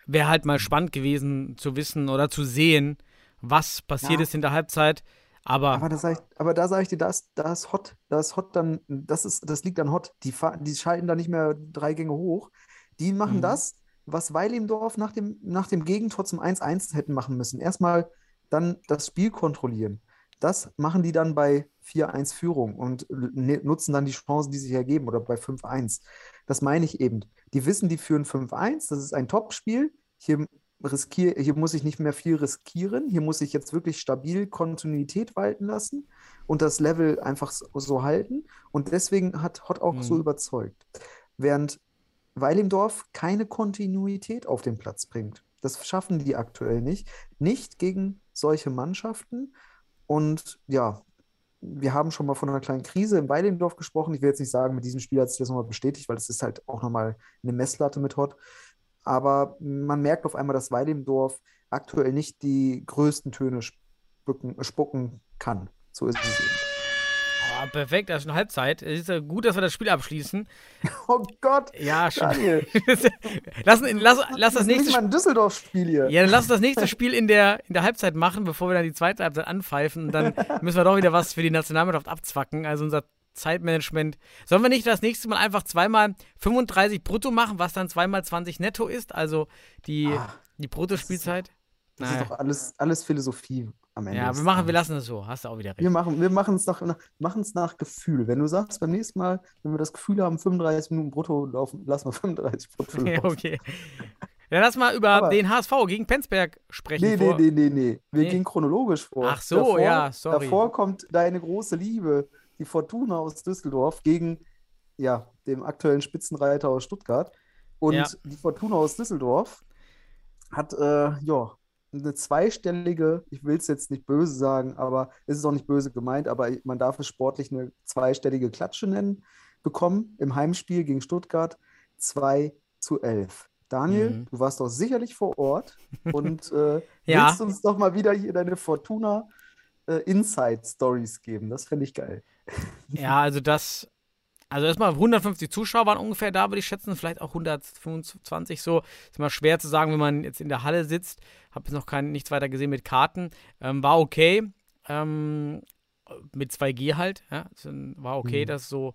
Wäre halt mal spannend gewesen zu wissen oder zu sehen, was passiert Ja. ist in der Halbzeit. Aber, Aber, das sag ich, aber da sage ich dir, da ist, da ist Hot. Da ist Hot dann, das, ist, das liegt an Hot. Die, die schalten da nicht mehr drei Gänge hoch. Die machen Mhm. das, was Weilimdorf nach dem, nach dem Gegentor zum 1-1 hätten machen müssen. Erstmal dann das Spiel kontrollieren. Das machen die dann bei 4-1 Führung und ne- nutzen dann die Chancen, die sich ergeben oder bei 5-1. Das meine ich eben. Die wissen, die führen 5-1, das ist ein Topspiel. Hier, riskier, hier muss ich nicht mehr viel riskieren. Hier muss ich jetzt wirklich stabil Kontinuität walten lassen und das Level einfach so, so halten. Und deswegen hat Hott auch so Mhm. überzeugt. Während Weilimdorf keine Kontinuität auf den Platz bringt. Das schaffen die aktuell nicht. Nicht gegen solche Mannschaften. Und ja, wir haben schon mal von einer kleinen Krise in Weilimdorf gesprochen. Ich will jetzt nicht sagen, mit diesem Spiel hat sich das nochmal bestätigt, weil es ist halt auch nochmal eine Messlatte mit Hott. Aber man merkt auf einmal, dass Weilimdorf aktuell nicht die größten Töne spucken, spucken kann. So ist es eben. Ah, perfekt, das ist eine Halbzeit. Es ist ja gut, dass wir das Spiel abschließen. Oh Gott, Ja, schon. Daniel, lass, lass, lass das das nächste ein Düsseldorf-Spiel hier. Ja, dann lass das nächste Spiel in der, in der Halbzeit machen, bevor wir dann die zweite Halbzeit anpfeifen. Und dann müssen wir doch wieder was für die Nationalmannschaft abzwacken. Also unser Zeitmanagement. Sollen wir nicht das nächste Mal einfach zweimal 35 brutto machen, was dann zweimal 20 netto ist? Also die, Ah, die Bruttospielzeit? Das Naja. ist doch alles, alles Philosophie am Ende. Ja, wir machen, wir lassen es so. Hast du auch wieder recht. Wir machen wir machen es nach, machen's nach Gefühl. Wenn du sagst, beim nächsten Mal, wenn wir das Gefühl haben, 35 Minuten brutto laufen, lassen wir 35 brutto laufen. okay. Dann lass mal über Aber- den HSV gegen Penzberg sprechen. Nee, nee, vor- nee, nee, nee. Wir Nee. gehen chronologisch vor. Ach so, ja, sorry. Davor kommt deine große Liebe, die Fortuna aus Düsseldorf, gegen ja, dem aktuellen Spitzenreiter aus Stuttgart. Und Ja. die Fortuna aus Düsseldorf hat äh, ja eine zweistellige, ich will es jetzt nicht böse sagen, aber es ist auch nicht böse gemeint, aber man darf es sportlich eine zweistellige Klatsche nennen, bekommen im Heimspiel gegen Stuttgart 2 zu 11. Daniel, Mhm. du warst doch sicherlich vor Ort und äh, Ja. willst uns doch mal wieder hier deine Fortuna äh, Inside Stories geben. Das fände ich geil. Ja, also das. Also erstmal 150 Zuschauer waren ungefähr da, würde ich schätzen. Vielleicht auch 125 so. Ist immer schwer zu sagen, wenn man jetzt in der Halle sitzt. Habe jetzt noch kein, nichts weiter gesehen mit Karten. Ähm, war okay. Ähm, mit 2G halt. Ja. War okay, Mhm. dass, so,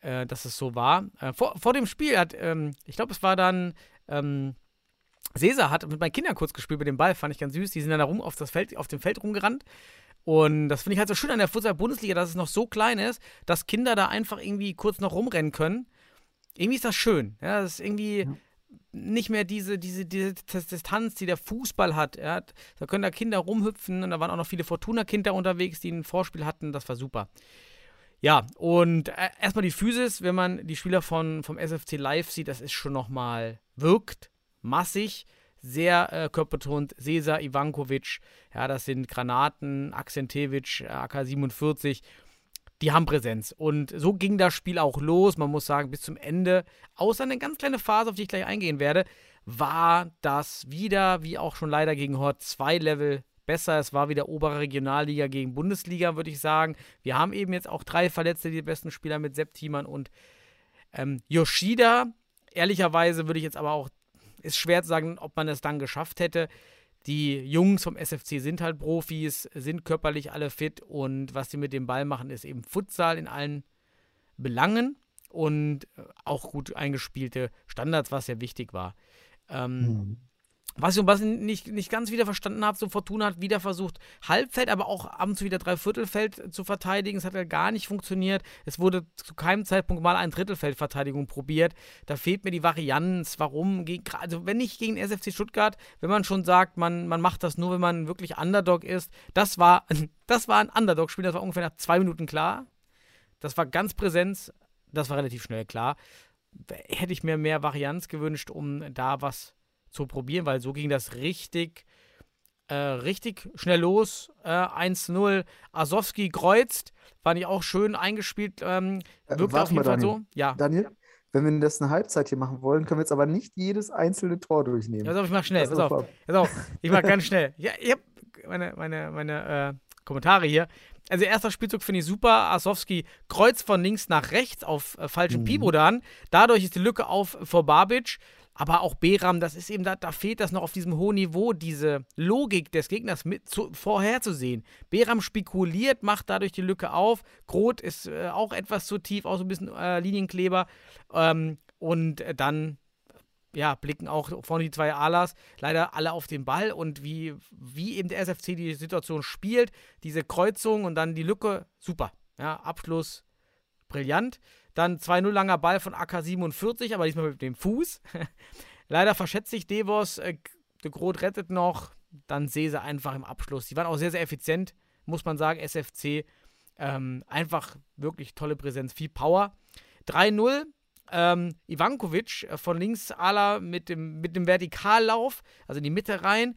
äh, dass es so war. Äh, vor, vor dem Spiel hat, ähm, ich glaube, es war dann. Ähm, Cesar hat mit meinen Kindern kurz gespielt mit dem Ball, fand ich ganz süß. Die sind dann da rum auf, das Feld, auf dem Feld rumgerannt. Und das finde ich halt so schön an der Futsal-Bundesliga, dass es noch so klein ist, dass Kinder da einfach irgendwie kurz noch rumrennen können. Irgendwie ist das schön. Ja, das ist irgendwie Ja. nicht mehr diese, diese, diese Dis- Distanz, die der Fußball hat. Ja. Da können da Kinder rumhüpfen und da waren auch noch viele Fortuna-Kinder unterwegs, die ein Vorspiel hatten. Das war super. Ja, und äh, erstmal die Physis, wenn man die Spieler von, vom SFC live sieht, das ist schon nochmal, wirkt massig, sehr äh, körperbetont. Cesar Ivankovic, ja, das sind Granaten, Akcentevic, äh, AK-47, die haben Präsenz. Und so ging das Spiel auch los. Man muss sagen, bis zum Ende, außer eine ganz kleine Phase, auf die ich gleich eingehen werde, war das wieder, wie auch schon leider gegen Hort, zwei Level besser. Es war wieder obere Regionalliga gegen Bundesliga, würde ich sagen. Wir haben eben jetzt auch drei Verletzte, die besten Spieler mit Sepp Thiemann und ähm, Yoshida. Ehrlicherweise würde ich jetzt aber auch, ist schwer zu sagen, ob man es dann geschafft hätte. Die Jungs vom SFC sind halt Profis, sind körperlich alle fit und was sie mit dem Ball machen, ist eben Futsal in allen Belangen und äh, auch gut eingespielte Standards, was sehr wichtig war. Ähm, was ich was ich nicht, nicht ganz wieder verstanden habe, so Fortuna hat wieder versucht, Halbfeld, aber auch ab und zu wieder Dreiviertelfeld zu verteidigen. Es hat ja gar nicht funktioniert. Es wurde zu keinem Zeitpunkt mal eine Drittelfeldverteidigung probiert. Da fehlt mir die Varianz. Warum? Also wenn nicht gegen SFC Stuttgart, wenn man schon sagt, man, man macht das nur, wenn man wirklich Underdog ist. Das war, das war ein Underdog-Spiel, das war ungefähr nach zwei Minuten klar. Das war ganz Präsenz. Das war relativ schnell klar. Hätte ich mir mehr Varianz gewünscht, um da was zu probieren, weil so ging das richtig, äh, richtig schnell los. Äh, 1-0. Asowski kreuzt, fand ich auch schön eingespielt. Ähm, Äh, wirkte warte auf jeden Fall so. Daniel. Ja. Daniel, wenn wir das eine Halbzeit hier machen wollen, können wir jetzt aber nicht jedes einzelne Tor durchnehmen. Pass auf, ich mach schnell. Pass auf, pass auf. Ich mach ganz schnell. Ja, ich hab meine, meine, meine äh, Kommentare hier. Also, erster Spielzug finde ich super. Asowski kreuzt von links nach rechts auf äh, falschen Mhm. Pivo dann. Dadurch ist die Lücke auf vor Babic. Aber auch Beram, das ist eben, da, da fehlt das noch auf diesem hohen Niveau, diese Logik des Gegners mit zu, vorherzusehen. Beram spekuliert, macht dadurch die Lücke auf. Groth ist äh, auch etwas zu tief, auch so ein bisschen äh, Linienkleber. Ähm, und äh, dann ja, blicken auch vorne die zwei Alas leider alle auf den Ball und wie, wie eben der SFC die Situation spielt, diese Kreuzung und dann die Lücke, super. Ja, Abschluss brillant. Dann 2-0 langer Ball von AK-47, aber diesmal mit dem Fuß. leider verschätzt sich Devos, äh, de Groot rettet noch, dann Sese einfach im Abschluss. Die waren auch sehr, sehr effizient, muss man sagen, SFC. Ähm, einfach wirklich tolle Präsenz, viel Power. 3-0, ähm, Ivankovic äh, von links Ala mit dem, mit dem Vertikallauf, also in die Mitte rein,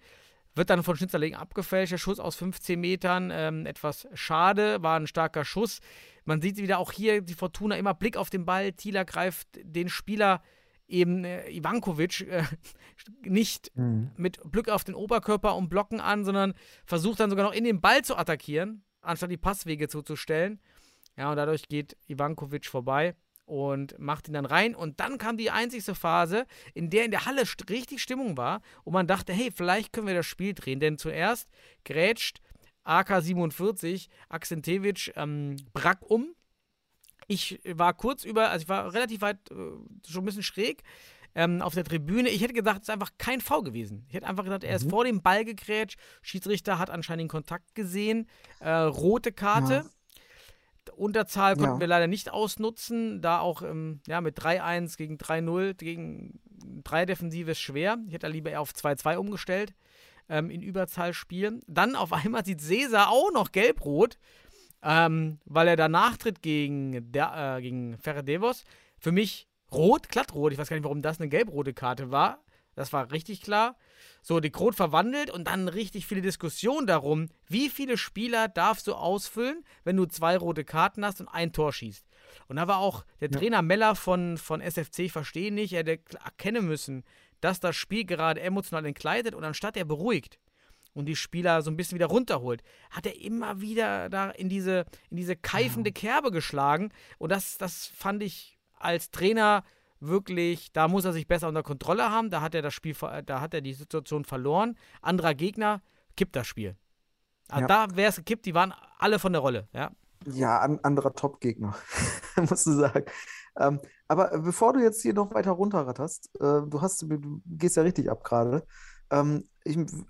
wird dann von Schnitzerlegen abgefälscht. Der Schuss aus 15 Metern, ähm, etwas schade, war ein starker Schuss. Man sieht wieder auch hier die Fortuna immer Blick auf den Ball. Thieler greift den Spieler eben äh, Ivankovic äh, nicht Mhm. mit Blick auf den Oberkörper und Blocken an, sondern versucht dann sogar noch in den Ball zu attackieren, anstatt die Passwege zuzustellen. Ja, und dadurch geht Ivankovic vorbei und macht ihn dann rein. Und dann kam die einzigste Phase, in der in der Halle st richtig Stimmung war und man dachte, hey, vielleicht können wir das Spiel drehen. Denn zuerst grätscht AK-47 Akcentevic ähm, Brack um. Ich war kurz über, also ich war relativ weit, äh, schon ein bisschen schräg ähm, auf der Tribüne. Ich hätte gedacht, es ist einfach kein V gewesen. Ich hätte einfach gedacht, er ist Mhm. vor dem Ball gegrätscht. Schiedsrichter hat anscheinend den Kontakt gesehen. Äh, rote Karte. Ja. Unterzahl konnten Ja. wir leider nicht ausnutzen, da auch ähm, ja, mit 3-1 gegen 3-0 gegen 3 Defensive ist schwer. Ich hätte da lieber eher auf 2-2 umgestellt ähm, in Überzahl spielen. Dann auf einmal sieht Cesar auch noch gelb-rot, ähm, weil er da nachtritt gegen, der, äh, gegen Ferredevos. Für mich rot, glattrot. Ich weiß gar nicht, warum das eine gelb-rote Karte war. Das war richtig klar. So, die Krot verwandelt und dann richtig viele Diskussionen darum, wie viele Spieler darfst du ausfüllen, wenn du zwei rote Karten hast und ein Tor schießt. Und da war auch der Trainer Meller von, von SFC, ich verstehe nicht, er hätte erkennen müssen, dass das Spiel gerade emotional entkleidet und anstatt er beruhigt und die Spieler so ein bisschen wieder runterholt, hat er immer wieder da in diese, in diese keifende Kerbe geschlagen. Und das, das fand ich als Trainer wirklich, da muss er sich besser unter Kontrolle haben. Da hat er das Spiel, ver- da hat er die Situation verloren. Anderer Gegner kippt das Spiel. Also Ja. da wäre es gekippt, die waren alle von der Rolle, ja. Ja, an, anderer Top-Gegner, musst du sagen. Ähm, aber bevor du jetzt hier noch weiter runterratterst, äh, du hast, du gehst ja richtig ab gerade. Ähm,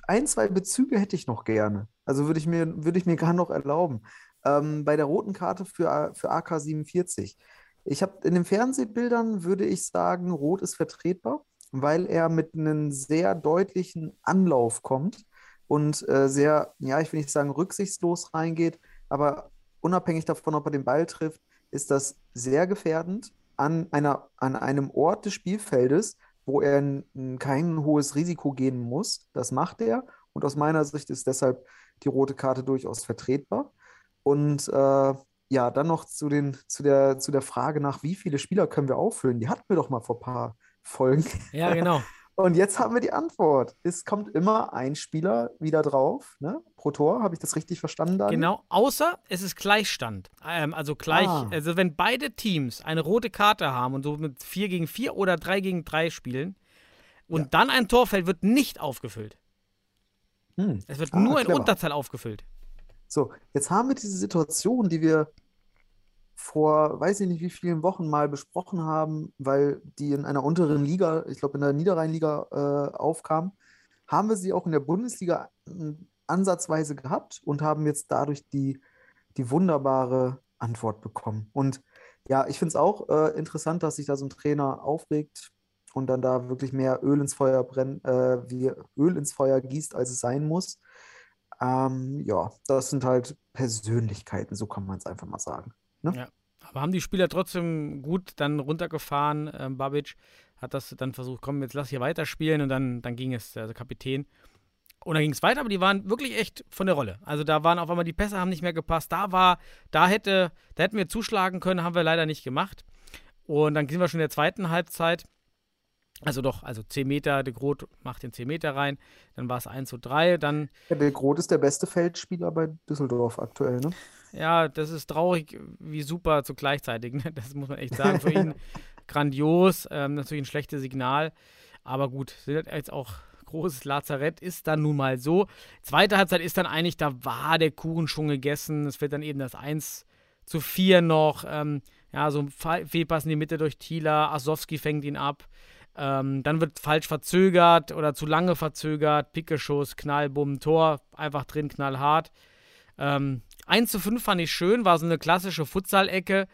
ein, zwei Bezüge hätte ich noch gerne. Also würde ich mir, würde ich mir gar noch erlauben. Ähm, bei der roten Karte für, für AK 47. Ich habe in den Fernsehbildern würde ich sagen, Rot ist vertretbar, weil er mit einem sehr deutlichen Anlauf kommt und äh, sehr, ja, ich will nicht sagen rücksichtslos reingeht, aber unabhängig davon, ob er den Ball trifft, ist das sehr gefährdend an einer, an einem Ort des Spielfeldes, wo er kein hohes Risiko gehen muss. Das macht er. Und aus meiner Sicht ist deshalb die rote Karte durchaus vertretbar. Und äh, ja, dann noch zu den, zu der, zu der Frage nach, wie viele Spieler können wir auffüllen? Die hatten wir doch mal vor ein paar Folgen. Ja, genau. Und jetzt haben wir die Antwort. Es kommt immer ein Spieler wieder drauf, ne? Pro Tor. Habe ich das richtig verstanden, Daniel? Genau, außer es ist Gleichstand. Ähm, also gleich, Ah. also wenn beide Teams eine rote Karte haben und so mit 4 gegen 4 oder 3 gegen 3 spielen und dann ein Tor fällt, wird nicht aufgefüllt. Hm. Es wird Ah, nur in. Unterzahl aufgefüllt. So, jetzt haben wir diese Situation, die wir vor, weiß ich nicht, wie vielen Wochen mal besprochen haben, weil die in einer unteren Liga, ich glaube in der Niederrheinliga, äh, aufkam, haben wir sie auch in der Bundesliga äh, ansatzweise gehabt und haben jetzt dadurch die, die wunderbare Antwort bekommen. Und ja, ich finde es auch äh, interessant, dass sich da so ein Trainer aufregt und dann da wirklich mehr Öl ins Feuer brennt, äh, wie Öl ins Feuer gießt, als es sein muss. Ähm, ja, das sind halt Persönlichkeiten, so kann man es einfach mal sagen. Ne? Ja. Aber haben die Spieler trotzdem gut dann runtergefahren. Ähm, Babic hat das dann versucht, komm, jetzt lass hier weiterspielen und dann, dann ging es, also Kapitän. Und dann ging es weiter, aber die waren wirklich echt von der Rolle. Also da waren auf einmal die Pässe haben nicht mehr gepasst. Da war, da hätte, da hätten wir zuschlagen können, haben wir leider nicht gemacht. Und dann sind wir schon in der zweiten Halbzeit. Also doch, also 10 Meter, De Groot macht den 10 Meter rein, dann war es 1 zu 3, dann Ja, der Groth ist der beste Feldspieler bei Düsseldorf aktuell, ne? Ja, das ist traurig, wie super zu gleichzeitig. Ne? Das muss man echt sagen. Für ihn grandios, ähm, natürlich ein schlechtes Signal. Aber gut, sind halt jetzt auch großes Lazarett, ist dann nun mal so. Zweite Halbzeit ist dann eigentlich, da war der Kuchen schon gegessen. Es wird dann eben das 1 zu 4 noch. Ähm, ja, so ein Fe- Fehlpass in die Mitte durch Thieler. Asowski fängt ihn ab. Ähm, dann wird falsch verzögert oder zu lange verzögert. Pickeschuss, Knall, Bumm, Tor. Einfach drin, knallhart. Ähm, 1 zu 5 fand ich schön, war so eine klassische Futsal-Ecke,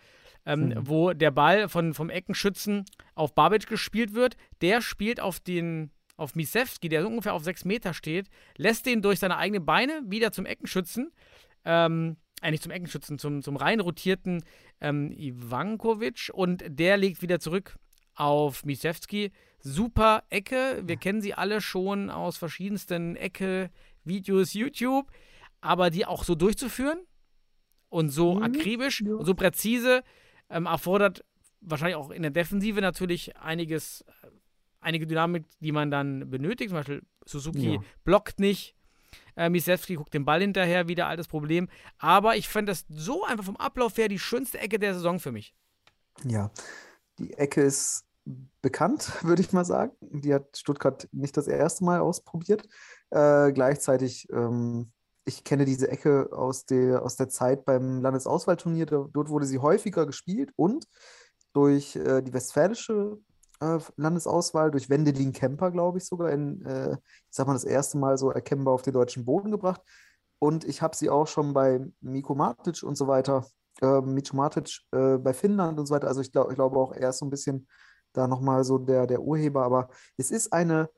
ähm, wo der Ball von, vom Eckenschützen auf Babic gespielt wird. Der spielt auf den auf Misewski, der so ungefähr auf 6 Meter steht, lässt den durch seine eigenen Beine wieder zum Eckenschützen, ähm, äh, nicht zum Eckenschützen, zum, zum rein rotierten ähm, Ivankovic. Und der legt wieder zurück auf Misewski. Super Ecke, wir kennen sie alle schon aus verschiedensten Ecke-Videos YouTube aber die auch so durchzuführen und so Mhm, akribisch ja. und so präzise ähm, erfordert wahrscheinlich auch in der Defensive natürlich einiges, äh, einige Dynamik, die man dann benötigt. Zum Beispiel Suzuki Ja. blockt nicht. Äh, Misewski guckt den Ball hinterher, wieder altes Problem. Aber ich fand das so einfach vom Ablauf her die schönste Ecke der Saison für mich. Ja, die Ecke ist bekannt, würde ich mal sagen. Die hat Stuttgart nicht das erste Mal ausprobiert. Äh, gleichzeitig, ähm, ich kenne diese Ecke aus der, aus der Zeit beim Landesauswahlturnier. Dort wurde sie häufiger gespielt und durch äh, die westfälische äh, Landesauswahl, durch Wendelin Kemper, glaube ich sogar, in, äh, ich sag mal, das erste Mal so erkennbar auf den deutschen Boden gebracht. Und ich habe sie auch schon bei Miko Matic und so weiter, äh, Micho Matic bei Finnland und so weiter. Also ich, glaub, ich glaube auch, er ist so ein bisschen da nochmal so der, der Urheber. Aber es ist eine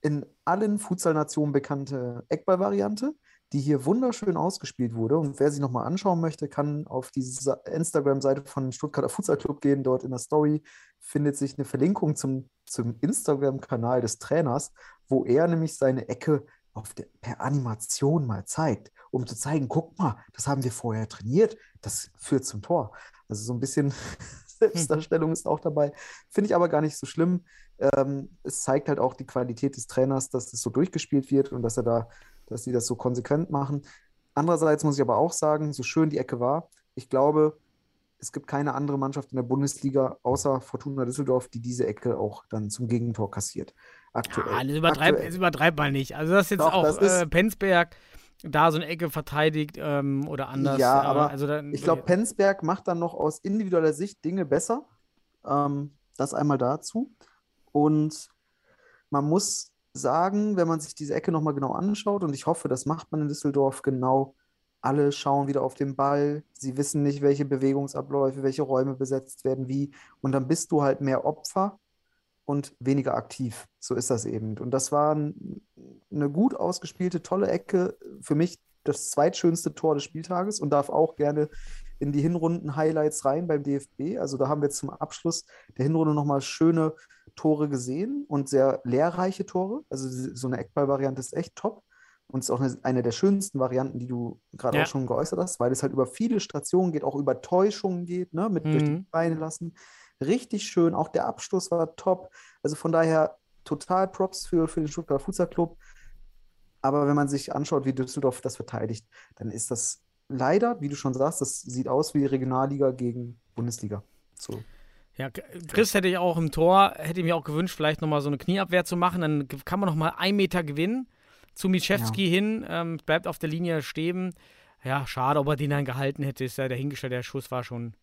in allen Futsal-Nationen bekannte Eckball-Variante, die hier wunderschön ausgespielt wurde. Und wer sie nochmal anschauen möchte, kann auf die Instagram-Seite von Stuttgarter Futsal Club gehen. Dort in der Story findet sich eine Verlinkung zum, zum Instagram-Kanal des Trainers, wo er nämlich seine Ecke auf der, per Animation mal zeigt, um zu zeigen, guck mal, das haben wir vorher trainiert, das führt zum Tor. Also so ein bisschen Selbstdarstellung ist auch dabei. Finde ich aber gar nicht so schlimm. Ähm, es zeigt halt auch die Qualität des Trainers, dass das so durchgespielt wird und dass er da, dass sie das so konsequent machen. Andererseits muss ich aber auch sagen, so schön die Ecke war, ich glaube, es gibt keine andere Mannschaft in der Bundesliga außer Fortuna Düsseldorf, die diese Ecke auch dann zum Gegentor kassiert. Aktuell. Ah, das übertreibt, das übertreibt man nicht. Also das ist jetzt Doch, auch äh, Penzberg da so eine Ecke verteidigt ähm, oder anders. Ja, äh, aber also dann, Ich glaube, Penzberg macht dann noch aus individueller Sicht Dinge besser. Ähm, das einmal dazu. Und man muss sagen, wenn man sich diese Ecke nochmal genau anschaut, und ich hoffe, das macht man in Düsseldorf genau, alle schauen wieder auf den Ball, sie wissen nicht, welche Bewegungsabläufe, welche Räume besetzt werden, wie, und dann bist du halt mehr Opfer und weniger aktiv. So ist das eben. Und das war ein, eine gut ausgespielte, tolle Ecke. Für mich das zweitschönste Tor des Spieltages und darf auch gerne in die Hinrunden-Highlights rein beim DFB. Also da haben wir zum Abschluss der Hinrunde nochmal schöne Tore gesehen und sehr lehrreiche Tore. Also so eine Eckball-Variante ist echt top und ist auch eine, eine der schönsten Varianten, die du gerade Ja. auch schon geäußert hast, weil es halt über viele Stationen geht, auch über Täuschungen geht, ne, mit durch die Mhm. Beine lassen. Richtig schön, auch der Abschluss war top. Also von daher total Props für, für den Stuttgarter Futsal Club. Aber wenn man sich anschaut, wie Düsseldorf das verteidigt, dann ist das leider, wie du schon sagst, das sieht aus wie Regionalliga gegen Bundesliga. So. Ja, Chris hätte ich auch im Tor, hätte ich mir auch gewünscht, vielleicht nochmal so eine Knieabwehr zu machen. Dann kann man nochmal einen Meter gewinnen. Zu Mischewski hin, ähm, bleibt auf der Linie stehen. Ja, schade, ob er den dann gehalten hätte, ist ja dahingestellt. Der Schuss war schon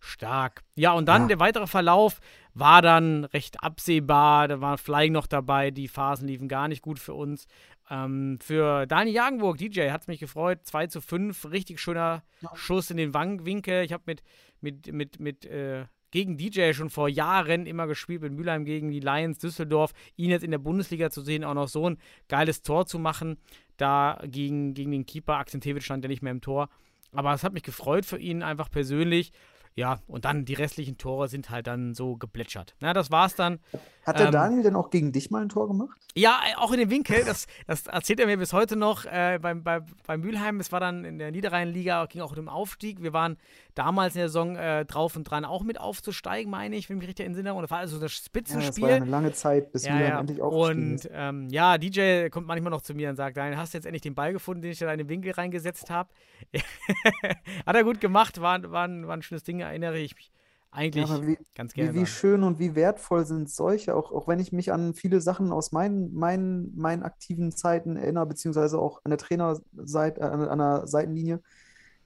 stark. Ja, und dann Ja. der weitere Verlauf war dann recht absehbar. Da war Flying noch dabei. Die Phasen liefen gar nicht gut für uns. Ähm, für Dani Jagenburg, DJ, hat es mich gefreut. 2 zu 5, richtig schöner Schuss in den Wangenwinkel. Ich habe mit, mit, mit, mit äh, gegen DJ schon vor Jahren immer gespielt, mit Mülheim gegen die Lions Düsseldorf. Ihn jetzt in der Bundesliga zu sehen, auch noch so ein geiles Tor zu machen, da gegen, gegen den Keeper. Akzentewitsch stand ja nicht mehr im Tor. Aber es hat mich gefreut für ihn, einfach persönlich. Ja, und dann die restlichen Tore sind halt dann so geplätschert. Na, das war's dann. Hat der Ähm, Daniel denn auch gegen dich mal ein Tor gemacht? Ja, äh, auch in dem Winkel, das, das erzählt er mir bis heute noch äh, beim, bei, bei Mülheim. Es war dann in der Niederrheinliga, ging auch um den Aufstieg. Wir waren damals in der Saison äh, drauf und dran, auch mit aufzusteigen, meine ich, wenn ich mich richtig erinnere. Und das war also das Ja, Spitzenspiel. das war ja eine lange Zeit, bis Ja, Milan ja. endlich aufgestiegen Und ähm, ja, DJ kommt manchmal noch zu mir und sagt, Daniel, hast du jetzt endlich den Ball gefunden, den ich da in den Winkel reingesetzt habe? Hat er gut gemacht, war, war, war ein schönes Ding, erinnere ich mich eigentlich Ja, wie, ganz gerne. Wie, wie schön und wie wertvoll sind solche, auch, auch wenn ich mich an viele Sachen aus meinen, meinen, meinen aktiven Zeiten erinnere, beziehungsweise auch an der Trainerseite, an, an der Seitenlinie,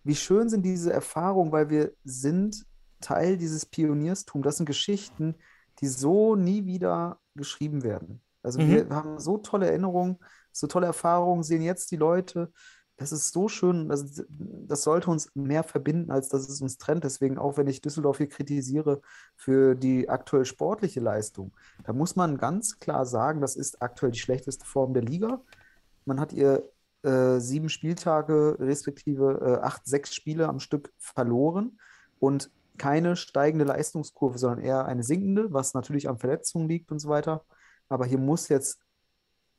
wie schön sind diese Erfahrungen, weil wir sind Teil dieses Pionierstums. Das sind Geschichten, die so nie wieder geschrieben werden. Also Mhm. wir haben so tolle Erinnerungen, so tolle Erfahrungen, sehen jetzt die Leute. Das ist so schön, das, das sollte uns mehr verbinden, als dass es uns trennt. Deswegen, auch wenn ich Düsseldorf hier kritisiere für die aktuell sportliche Leistung, da muss man ganz klar sagen, das ist aktuell die schlechteste Form der Liga. Man hat ihr äh, sieben Spieltage, respektive äh, acht, sechs Spiele am Stück verloren und keine steigende Leistungskurve, sondern eher eine sinkende, was natürlich an Verletzungen liegt und so weiter. Aber hier muss jetzt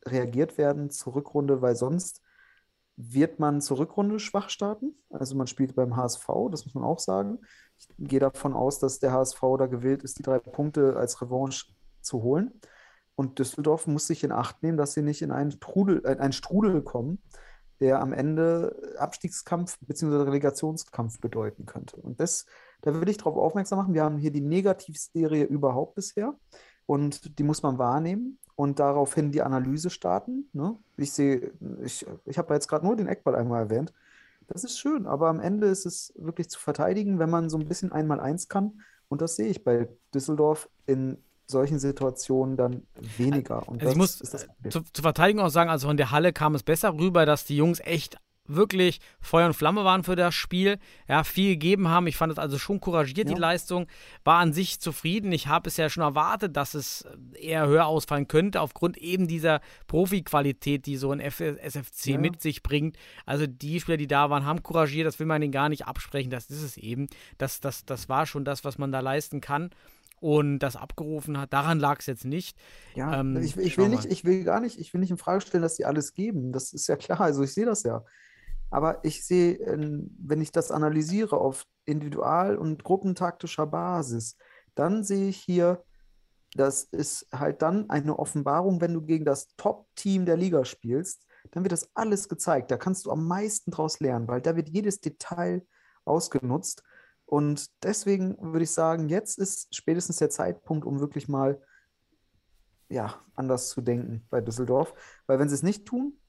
reagiert werden zur Rückrunde, weil sonst wird man zur Rückrunde schwach starten. Also man spielt beim HSV, das muss man auch sagen. Ich gehe davon aus, dass der HSV da gewillt ist, die drei Punkte als Revanche zu holen. Und Düsseldorf muss sich in Acht nehmen, dass sie nicht in einen Strudel, äh, einen Strudel kommen, der am Ende Abstiegskampf bzw. Relegationskampf bedeuten könnte. Und das, da will ich darauf aufmerksam machen. Wir haben hier die Negativserie überhaupt bisher und die muss man wahrnehmen. Und daraufhin die Analyse starten. Ne? Ich sehe, ich, ich habe jetzt gerade nur den Eckball einmal erwähnt. Das ist schön, aber am Ende ist es wirklich zu verteidigen, wenn man so ein bisschen einmal eins kann. Und das sehe ich bei Düsseldorf in solchen Situationen dann weniger. Und Also ich muss ist das Problem. zu, zur Verteidigung auch sagen, also von der Halle kam es besser rüber, dass die Jungs echt wirklich Feuer und Flamme waren für das Spiel, ja, viel gegeben haben. Ich fand es also schon couragiert, die Ja. Leistung, war an sich zufrieden. Ich habe es ja schon erwartet, dass es eher höher ausfallen könnte, aufgrund eben dieser Profi-Qualität, die so ein SFC Ja. mit sich bringt. Also die Spieler, die da waren, haben couragiert, das will man ihnen gar nicht absprechen, das ist es eben. Das, das, das war schon das, was man da leisten kann. Und das abgerufen hat, daran lag es jetzt nicht. Ja, Ähm, ich, ich schau will nicht, ich will gar nicht, ich will nicht in Frage stellen, dass die alles geben. Das ist ja klar, also ich sehe das ja. Aber ich sehe, ähm, wenn ich das analysiere auf individual- und gruppentaktischer Basis, dann sehe ich hier, das ist halt dann eine Offenbarung, wenn du gegen das Top-Team der Liga spielst, dann wird das alles gezeigt. Da kannst du am meisten draus lernen, weil da wird jedes Detail ausgenutzt. Und deswegen würde ich sagen, jetzt ist spätestens der Zeitpunkt, um wirklich mal ja, anders zu denken bei Düsseldorf. Weil wenn sie es nicht tun,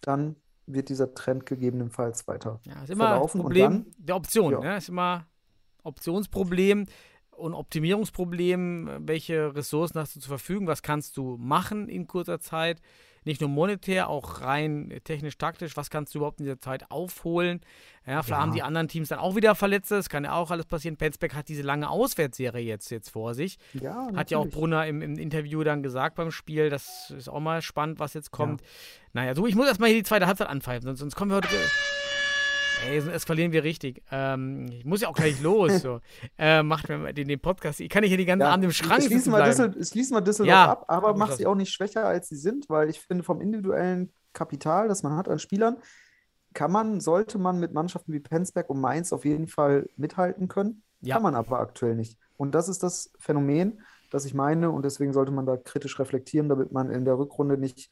dann wird dieser Trend gegebenenfalls weiter Ja, ist immer verlaufen. Und Problem dann, der Option. ja. Ne? Ist immer Optionsproblem und Optimierungsproblem. Welche Ressourcen hast du zur Verfügung? Was kannst du machen in kurzer Zeit? Nicht nur monetär, auch rein technisch-taktisch. Was kannst du überhaupt in dieser Zeit aufholen? Ja, vielleicht Ja. haben die anderen Teams dann auch wieder Verletzte. Das kann ja auch alles passieren. Penzberg hat diese lange Auswärtsserie jetzt, jetzt vor sich. ja, Hat ja auch natürlich. Brunner im, im Interview dann gesagt beim Spiel. Das ist auch mal spannend, was jetzt kommt. Naja, so, ich muss erstmal hier die zweite Halbzeit anpfeifen, sonst, sonst kommen wir heute. Ey, sonst eskalieren wir richtig. Ähm, ich muss ja auch gleich los. So. äh, macht mir mal den, den Podcast. Ich kann nicht hier die ganze Ja, Abend im Schrank schließen bleiben. Düssel schließen wir Düsseldorf Ja, ab, aber mach sie auch nicht schwächer, als sie sind, weil ich finde, vom individuellen Kapital, das man hat an Spielern, kann man, sollte man mit Mannschaften wie Penzberg und Mainz auf jeden Fall mithalten können. Ja. Kann man aber aktuell nicht. Und das ist das Phänomen, das ich meine, und deswegen sollte man da kritisch reflektieren, damit man in der Rückrunde nicht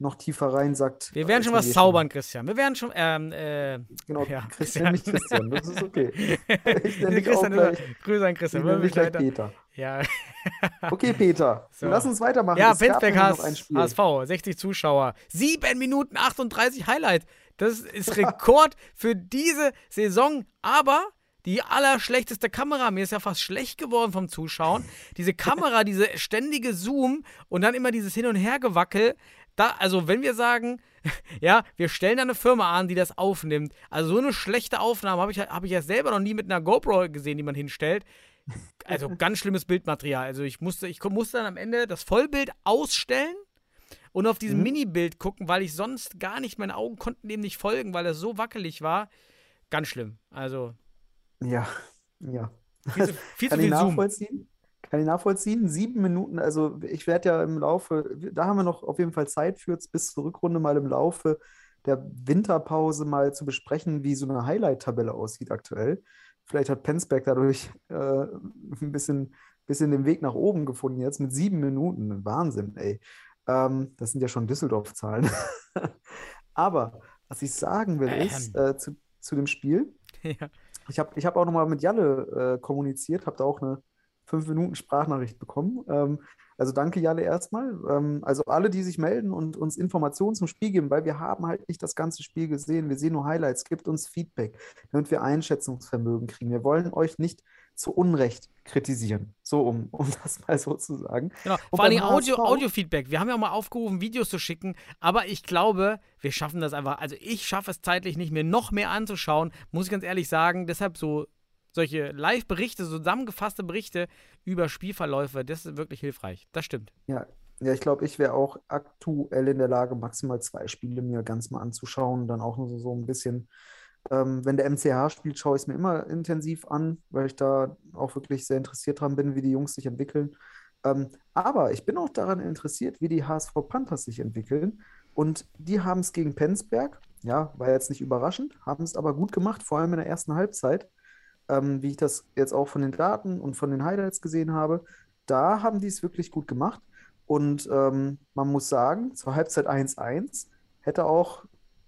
noch tiefer reinsackt. Wir werden als schon was zaubern, Christian. Wir werden schon. Ähm, äh, Genau, Ja, Christian, nicht Christian, das ist okay. Ich nenne Christian, gleich, Grüße an Christian. dich gleich weiter. Peter. Ja, Okay, Peter, So. lass uns weitermachen. ja Penzberg. HSV, 60 Zuschauer, 7 Minuten 38 Highlight. Das ist Rekord für diese Saison, aber die allerschlechteste Kamera. Mir ist ja fast schlecht geworden vom Zuschauen. Diese Kamera, diese ständige Zoom und dann immer dieses Hin- und Hergewackel. Da, also, wenn wir sagen, ja, wir stellen da eine Firma an, die das aufnimmt. Also, so eine schlechte Aufnahme habe ich, hab ich ja selber noch nie mit einer GoPro gesehen, die man hinstellt. Also, ganz schlimmes Bildmaterial. Also, ich musste, ich musste dann am Ende das Vollbild ausstellen und auf diesem Mhm. Mini-Bild gucken, weil ich sonst gar nicht, meine Augen konnten dem nicht folgen, weil das so wackelig war. Ganz schlimm. Also, Ja, ja. viel zu, viel zu viel Zoom. Kann ich nachvollziehen? Sieben Minuten, also ich werde ja im Laufe, da haben wir noch auf jeden Fall Zeit für, bis zur Rückrunde mal im Laufe der Winterpause mal zu besprechen, wie so eine Highlight-Tabelle aussieht aktuell. Vielleicht hat Penzberg dadurch äh, ein bisschen, bisschen den Weg nach oben gefunden jetzt mit sieben Minuten. Wahnsinn, ey. Ähm, das sind ja schon Düsseldorf-Zahlen. Aber was ich sagen will, ist äh, zu, zu dem Spiel, Ja. ich habe ich hab auch nochmal mit Jalle äh, kommuniziert, habe da auch eine 5-Minuten-Sprachnachricht bekommen. Ähm, also danke Jalle erstmal. Ähm, also alle, die sich melden und uns Informationen zum Spiel geben, weil wir haben halt nicht das ganze Spiel gesehen. Wir sehen nur Highlights. Gibt uns Feedback, damit wir Einschätzungsvermögen kriegen. Wir wollen euch nicht zu Unrecht kritisieren. So, um, um das mal so zu sagen. Genau. Und Vor allem beim Audio, Audio-Feedback. Wir haben ja auch mal aufgerufen, Videos zu schicken, aber ich glaube, wir schaffen das einfach. Also ich schaffe es zeitlich nicht, mir noch mehr anzuschauen, muss ich ganz ehrlich sagen. Deshalb so solche Live-Berichte, zusammengefasste Berichte über Spielverläufe, das ist wirklich hilfreich. Das stimmt. Ja, ja, ich glaube, ich wäre auch aktuell in der Lage, maximal zwei Spiele mir ganz mal anzuschauen. Dann auch nur so, so ein bisschen, ähm, wenn der MCH spielt, schaue ich es mir immer intensiv an, weil ich da auch wirklich sehr interessiert dran bin, wie die Jungs sich entwickeln. Ähm, aber ich bin auch daran interessiert, wie die HSV Panthers sich entwickeln. Und die haben es gegen Penzberg, ja, war jetzt nicht überraschend, haben es aber gut gemacht, vor allem in der ersten Halbzeit, ähm, wie ich das jetzt auch von den Daten und von den Highlights gesehen habe. Da haben die es wirklich gut gemacht. Und ähm, man muss sagen, zur Halbzeit 1-1 hätte auch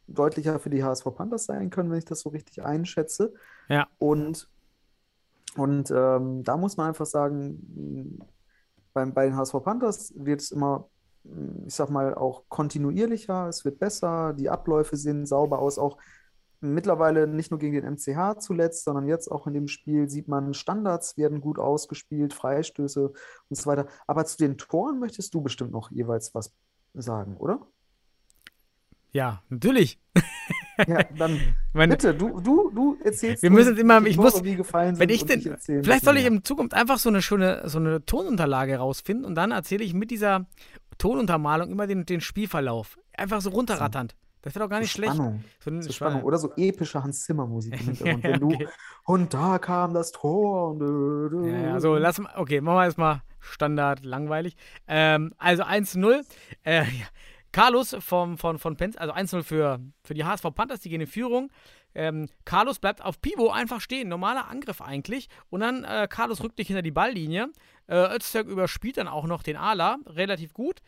deutlicher für die HSV Panthers sein können, wenn ich das so richtig einschätze. Ja. Und, und ähm, da muss man einfach sagen, beim, bei den HSV Panthers wird es immer ich sag mal, auch kontinuierlicher, es wird besser, die Abläufe sehen sauber aus, auch mittlerweile nicht nur gegen den MCH zuletzt, sondern jetzt auch in dem Spiel sieht man, Standards werden gut ausgespielt, Freistöße und so weiter. Aber zu den Toren möchtest du bestimmt noch jeweils was sagen, oder? Ja, natürlich. Ja, dann Meine- bitte, du, du, du erzählst Wir müssen immer- ich muss- Tore wie gefallen Wenn ich denn, ein vielleicht soll ich in Zukunft einfach so eine schöne, so eine Tonunterlage rausfinden und dann erzähle ich mit dieser Tonuntermalung immer den, den Spielverlauf. Einfach so runterratternd. Das wäre doch gar nicht schlecht. Spannung. So ein- So Spannung. Oder so epische Hans Zimmer Musik. Wenn Okay. du, und da kam das Tor. Dö, dö, Ja, ja, so, lass mal, okay, machen wir erstmal Standard langweilig. Ähm, also 1-0. Äh, ja. Carlos vom, von, von Penz, also 1-0 für, für die HSV Panthers, die gehen in Führung. Ähm, Carlos bleibt auf Pivo einfach stehen. Normaler Angriff eigentlich. Und dann äh, Carlos rückt nicht hinter die Balllinie. Äh, Öztürk überspielt dann auch noch den Ala relativ gut.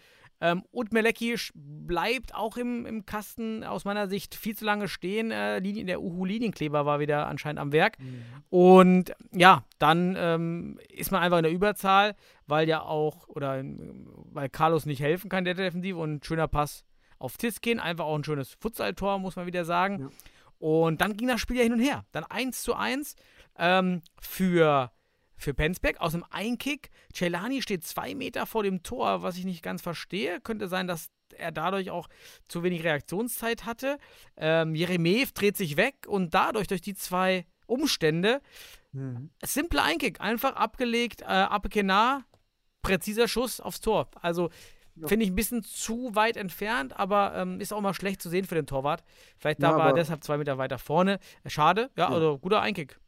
Ähm, und Melecki bleibt auch im, im Kasten aus meiner Sicht viel zu lange stehen. Äh, Linien, der Uhu-Linienkleber war wieder anscheinend am Werk. Und ja, dann ähm, ist man einfach in der Überzahl, weil ja auch, oder ähm, weil Carlos nicht helfen kann, der Defensive. Und ein schöner Pass auf Tiskin. Einfach auch ein schönes Futsal-Tor, muss man wieder sagen. Ja. Und dann ging das Spiel ja hin und her. Dann 1 zu 1 ähm, für, für Penzbeck aus einem Einkick. Celani steht zwei Meter vor dem Tor, was ich nicht ganz verstehe. Könnte sein, dass er dadurch auch zu wenig Reaktionszeit hatte. Ähm, Jeremejew dreht sich weg und dadurch, durch die zwei Umstände, Mhm. simpler Einkick. Einfach abgelegt, äh, Apekenar, präziser Schuss aufs Tor. Also finde ich ein bisschen zu weit entfernt, aber ähm, ist auch mal schlecht zu sehen für den Torwart. Vielleicht da Ja, war er deshalb zwei Meter weiter vorne. Schade, ja, Ja. also guter Einkick.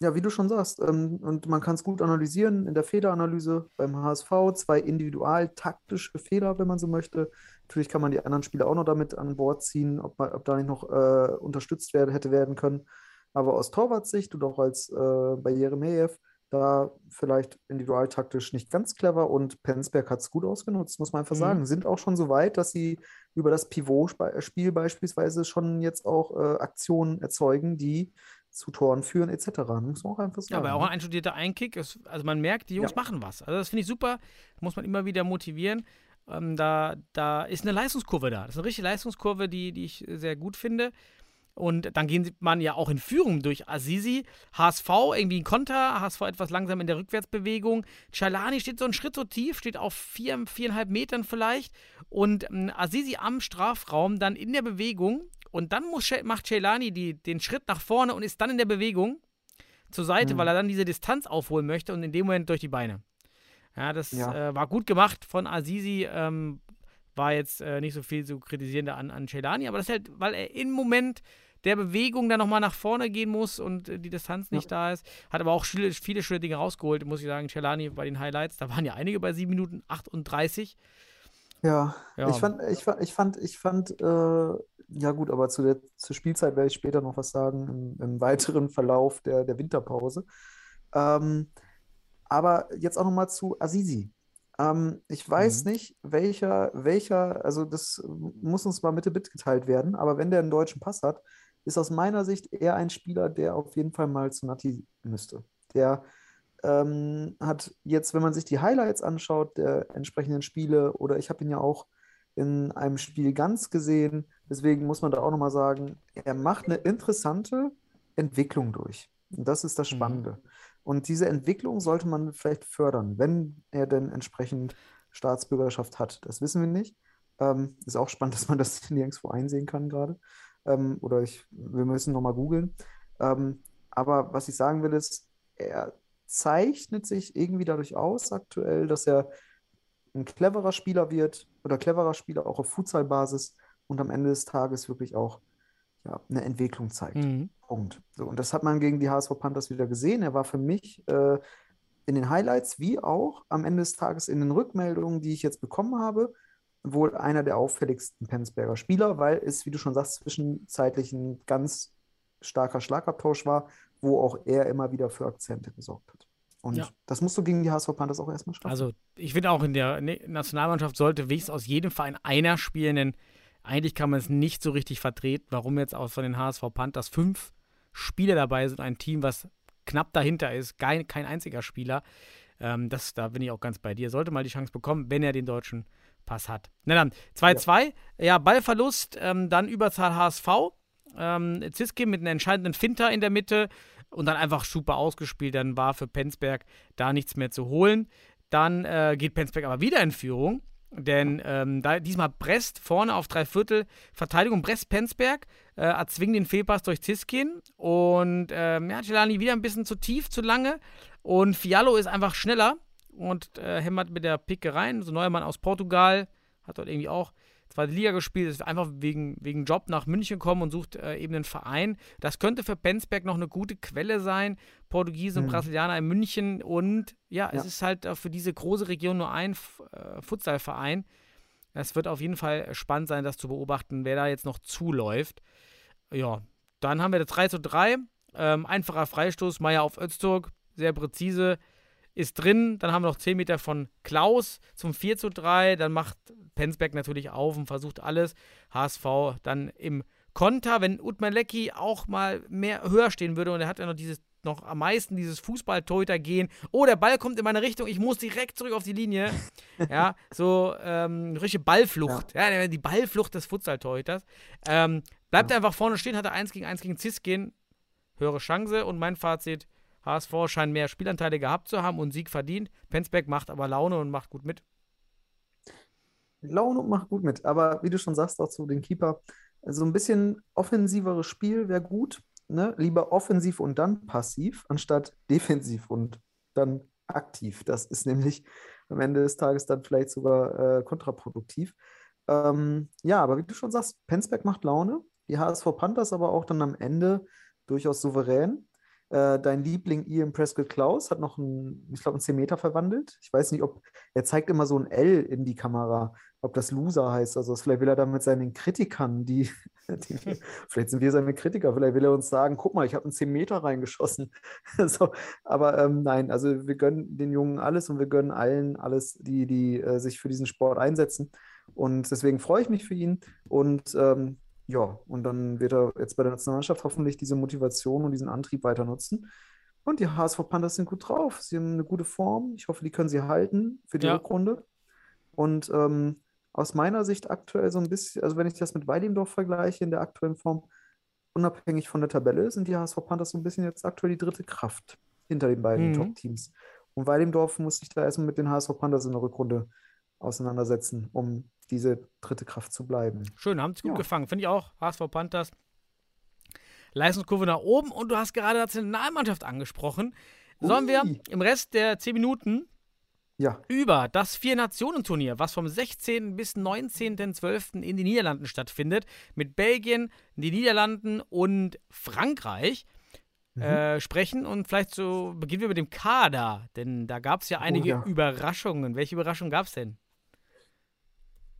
Ja, wie du schon sagst, ähm, und man kann es gut analysieren in der Fehleranalyse beim HSV. Zwei individual-taktische Fehler, wenn man so möchte. Natürlich kann man die anderen Spieler auch noch damit an Bord ziehen, ob, man, ob da nicht noch äh, unterstützt werden, hätte werden können. Aber aus Torwartsicht und auch als äh, bei Jeremejew, da vielleicht individualtaktisch nicht ganz clever und Penzberg hat es gut ausgenutzt, muss man einfach Mhm. sagen. Sind auch schon so weit, dass sie über das Pivot-Spiel beispielsweise schon jetzt auch äh, Aktionen erzeugen, die zu Toren führen, etc. Muss man auch einfach Ja, sagen. aber auch ein ne? einstudierter Einkick. Ist, also man merkt, die Jungs Ja. machen was. Also das finde ich super. Muss man immer wieder motivieren. Ähm, da, da ist eine Leistungskurve da. Das ist eine richtige Leistungskurve, die, die ich sehr gut finde. Und dann gehen man ja auch in Führung durch Azizi. HSV irgendwie ein Konter. HSV etwas langsam in der Rückwärtsbewegung. Chalani steht so einen Schritt so tief, steht auf vier, viereinhalb Metern vielleicht. Und ähm, Azizi am Strafraum dann in der Bewegung. Und dann muss, macht Celani die, den Schritt nach vorne und ist dann in der Bewegung zur Seite, Mhm. weil er dann diese Distanz aufholen möchte und in dem Moment durch die Beine. Ja, das Ja. Äh, war gut gemacht von Azizi. Ähm, war jetzt äh, nicht so viel zu kritisieren da an, an Celani, aber das ist halt, weil er im Moment der Bewegung dann nochmal nach vorne gehen muss und äh, die Distanz nicht da ist. Hat aber auch viele, viele schöne Dinge rausgeholt, muss ich sagen. Celani bei den Highlights, da waren ja einige bei 7 Minuten 38. Ja, Ja. ich fand, ich fand, ich fand, ich fand, äh, ja gut, aber zu der, zur Spielzeit werde ich später noch was sagen, im, im weiteren Verlauf der, der Winterpause. Ähm, aber jetzt auch nochmal zu Azizi. Ähm, ich weiß Mhm. nicht, welcher, welcher, also das muss uns mal Mitte mitgeteilt werden, aber wenn der einen deutschen Pass hat, ist aus meiner Sicht eher ein Spieler, der auf jeden Fall mal zu Nati müsste. Der ähm, hat jetzt, wenn man sich die Highlights anschaut der entsprechenden Spiele, oder ich habe ihn ja auch in einem Spiel ganz gesehen, deswegen muss man da auch nochmal sagen, er macht eine interessante Entwicklung durch. Und das ist das Mhm. Spannende. Und diese Entwicklung sollte man vielleicht fördern, wenn er denn entsprechend Staatsbürgerschaft hat. Das wissen wir nicht. Ähm, ist auch spannend, dass man das nirgendwo einsehen kann gerade. Ähm, oder ich, wir müssen nochmal googeln. Ähm, aber was ich sagen will, ist, er zeichnet sich irgendwie dadurch aus aktuell, dass er ein cleverer Spieler wird oder cleverer Spieler auch auf Futsal-Basis und am Ende des Tages wirklich auch ja, eine Entwicklung zeigt. Mhm. Punkt. So, und das hat man gegen die HSV Panthers wieder gesehen. Er war für mich äh, in den Highlights wie auch am Ende des Tages in den Rückmeldungen, die ich jetzt bekommen habe, wohl einer der auffälligsten Penzberger Spieler, weil es, wie du schon sagst, zwischenzeitlich ein ganz starker Schlagabtausch war, wo auch er immer wieder für Akzente gesorgt hat. Und Ja. das musst du gegen die HSV Panthers auch erstmal schaffen. Also, ich finde auch in der Ne- Nationalmannschaft sollte wenigstens aus jedem Verein einer spielen, denn eigentlich kann man es nicht so richtig vertreten, warum jetzt auch von den HSV Panthers fünf Spieler dabei sind, ein Team, was knapp dahinter ist, kein, kein einziger Spieler. Ähm, das, da bin ich auch ganz bei dir. Sollte mal die Chance bekommen, wenn er den deutschen Pass hat. Na dann, 2-2, ja. ja. Ballverlust, ähm, dann Überzahl HSV. Ähm, Ziske mit einem entscheidenden Finter in der Mitte und dann einfach super ausgespielt. Dann war für Penzberg da nichts mehr zu holen. Dann äh, geht Penzberg aber wieder in Führung. Denn ähm, da, diesmal Brest vorne auf drei Viertel Verteidigung. Brest-Penzberg äh, erzwingen den Fehlpass durch Ziskin. Und ähm, ja, Celani wieder ein bisschen zu tief, zu lange. Und Fiallo ist einfach schneller und äh, hämmert mit der Picke rein. So ein neuer Mann aus Portugal hat dort irgendwie auch zweite Liga gespielt, ist einfach wegen, wegen Job nach München gekommen und sucht äh, eben einen Verein. Das könnte für Penzberg noch eine gute Quelle sein. Portugiese und mhm. Brasilianer in München und ja, ja, es ist halt für diese große Region nur ein äh, Futsalverein. Es wird auf jeden Fall spannend sein, das zu beobachten, wer da jetzt noch zuläuft. Ja, dann haben wir das 3 zu 3. Ähm, einfacher Freistoß, Meier auf Özturk, sehr präzise ist drin. Dann haben wir noch 10 Meter von Klaus zum 4 zu 3. Dann macht Penzberg natürlich auf und versucht alles. HSV dann im Konter, wenn Utman Lecki auch mal mehr höher stehen würde und er hat ja noch dieses noch am meisten dieses Fußball-Torhüter gehen. Oh, der Ball kommt in meine Richtung, ich muss direkt zurück auf die Linie. ja, so ähm, richtige Ballflucht. Ja. ja. die Ballflucht des Futsal-Torhüters. Ähm, bleibt ja. einfach vorne stehen, hat er 1 gegen 1 gegen Ziskin. Höhere Chance und mein Fazit: HSV scheint mehr Spielanteile gehabt zu haben und Sieg verdient. Penzberg macht aber Laune und macht gut mit. Laune und macht gut mit. Aber wie du schon sagst, auch zu den Keeper, so ein bisschen offensiveres Spiel wäre gut. Ne? Lieber offensiv und dann passiv, anstatt defensiv und dann aktiv. Das ist nämlich am Ende des Tages dann vielleicht sogar äh, kontraproduktiv. Ähm, ja, aber wie du schon sagst, Penzberg macht Laune. Die HSV Panthers aber auch dann am Ende durchaus souverän. Äh, dein Liebling Ian Prescott Klaus hat noch einen, ich glaube, einen 10 Meter verwandelt. Ich weiß nicht, ob er zeigt immer so ein L in die Kamera, ob das Loser heißt. Also vielleicht will er damit seinen Kritikern, die, die vielleicht sind wir seine Kritiker, vielleicht will er uns sagen, guck mal, ich habe einen 10 Meter reingeschossen. so, aber ähm, nein, also wir gönnen den Jungen alles und wir gönnen allen alles, die, die äh, sich für diesen Sport einsetzen. Und deswegen freue ich mich für ihn und ähm, ja, und dann wird er jetzt bei der Nationalmannschaft hoffentlich diese Motivation und diesen Antrieb weiter nutzen. Und die HSV Panthers sind gut drauf. Sie haben eine gute Form. Ich hoffe, die können sie halten für die ja. Rückrunde. Und ähm, aus meiner Sicht aktuell so ein bisschen, also wenn ich das mit Weidendorf vergleiche in der aktuellen Form, unabhängig von der Tabelle, sind die HSV Panthers so ein bisschen jetzt aktuell die dritte Kraft hinter den beiden mhm. Top-Teams. Und Weidendorf muss sich da erstmal mit den HSV Panthers in der Rückrunde auseinandersetzen, um diese dritte Kraft zu bleiben. Schön, haben sie gut ja. gefangen. Finde ich auch. HSV Panthers. Leistungskurve nach oben und du hast gerade die Nationalmannschaft angesprochen. Sollen Ui. wir im Rest der 10 Minuten ja. über das Vier-Nationen-Turnier, was vom 16. bis 19.12. in den Niederlanden stattfindet, mit Belgien, den Niederlanden und Frankreich mhm. äh, sprechen. Und vielleicht so beginnen wir mit dem Kader, denn da gab es ja oh einige oh, ja. Überraschungen. Welche Überraschungen gab es denn?